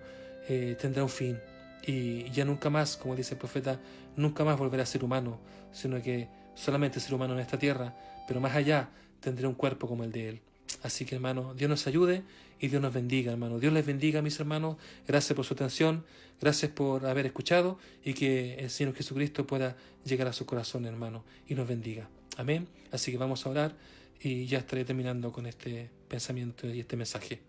eh, tendrá un fin. Y ya nunca más, como dice el profeta, nunca más volverá a ser humano, sino que solamente ser humano en esta tierra, pero más allá tendrá un cuerpo como el de Él. Así que hermano, Dios nos ayude y Dios nos bendiga, hermano. Dios les bendiga, mis hermanos. Gracias por su atención, gracias por haber escuchado y que el Señor Jesucristo pueda llegar a su corazón, hermano, y nos bendiga. Amén. Así que vamos a orar y ya estaré terminando con este pensamiento y este mensaje.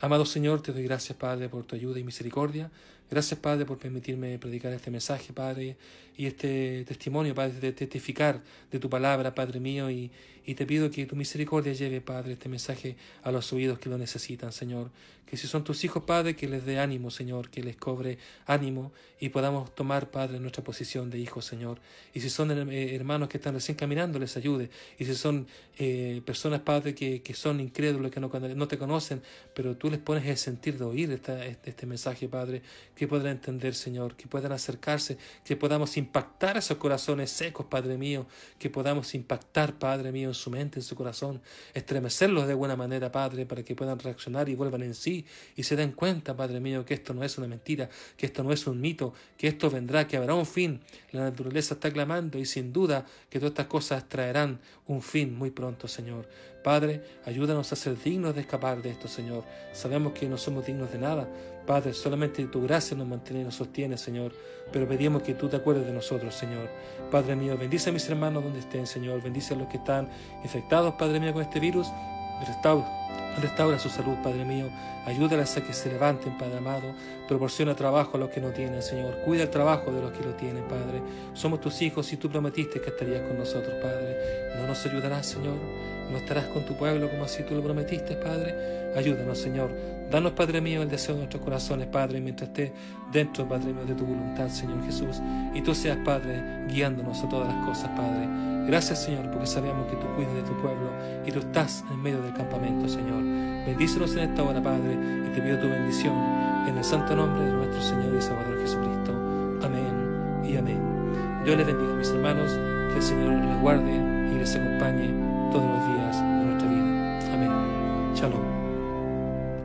Amado Señor, te doy gracias, Padre, por tu ayuda y misericordia. Gracias, Padre, por permitirme predicar este mensaje, Padre, y este testimonio, Padre, de testificar de tu palabra, Padre mío, y, te pido que tu misericordia lleve, Padre, este mensaje a los oídos que lo necesitan, Señor. Que si son tus hijos, Padre, que les dé ánimo, Señor, que les cobre ánimo y podamos tomar, Padre, nuestra posición de hijos, Señor. Y si son eh, hermanos que están recién caminando, les ayude. Y si son eh, personas, Padre, que, que son incrédulos, que no, no, te conocen, pero tú les pones el sentir de oír esta, este, este mensaje, Padre, que podrán entender, Señor, que puedan acercarse, que podamos impactar esos corazones secos, Padre mío, que podamos impactar, Padre mío, en su mente, en su corazón, estremecerlos de buena manera, Padre, para que puedan reaccionar y vuelvan en sí y se den cuenta, Padre mío, que esto no es una mentira, que esto no es un mito, que esto vendrá, que habrá un fin. La naturaleza está clamando y sin duda que todas estas cosas traerán un fin muy pronto, Señor. Padre, ayúdanos a ser dignos de escapar de esto, Señor. Sabemos que no somos dignos de nada. Padre, solamente tu gracia nos mantiene y nos sostiene, Señor. Pero pedimos que tú te acuerdes de nosotros, Señor. Padre mío, bendice a mis hermanos donde estén, Señor. Bendice a los que están infectados, Padre mío, con este virus. Restaura, restaura su salud, Padre mío. Ayúdalas a que se levanten, Padre amado. Proporciona trabajo a los que no tienen, Señor. Cuida el trabajo de los que lo tienen, Padre. Somos tus hijos y tú prometiste que estarías con nosotros, Padre. No nos ayudarás, Señor. No estarás con tu pueblo como así tú lo prometiste, Padre. Ayúdanos, Señor. Danos, Padre mío, el deseo de nuestros corazones, Padre, mientras esté dentro, Padre mío, de tu voluntad, Señor Jesús. Y tú seas, Padre, guiándonos a todas las cosas, Padre. Gracias, Señor, porque sabemos que tú cuidas de tu pueblo y tú estás en medio del campamento, Señor. Bendícenos en esta hora, Padre, y te pido tu bendición en el santo nombre de nuestro Señor y Salvador Jesucristo. Amén y amén. Dios les bendiga, mis hermanos, que el Señor les guarde y les acompañe todos los días de nuestra vida. Amén. Shalom.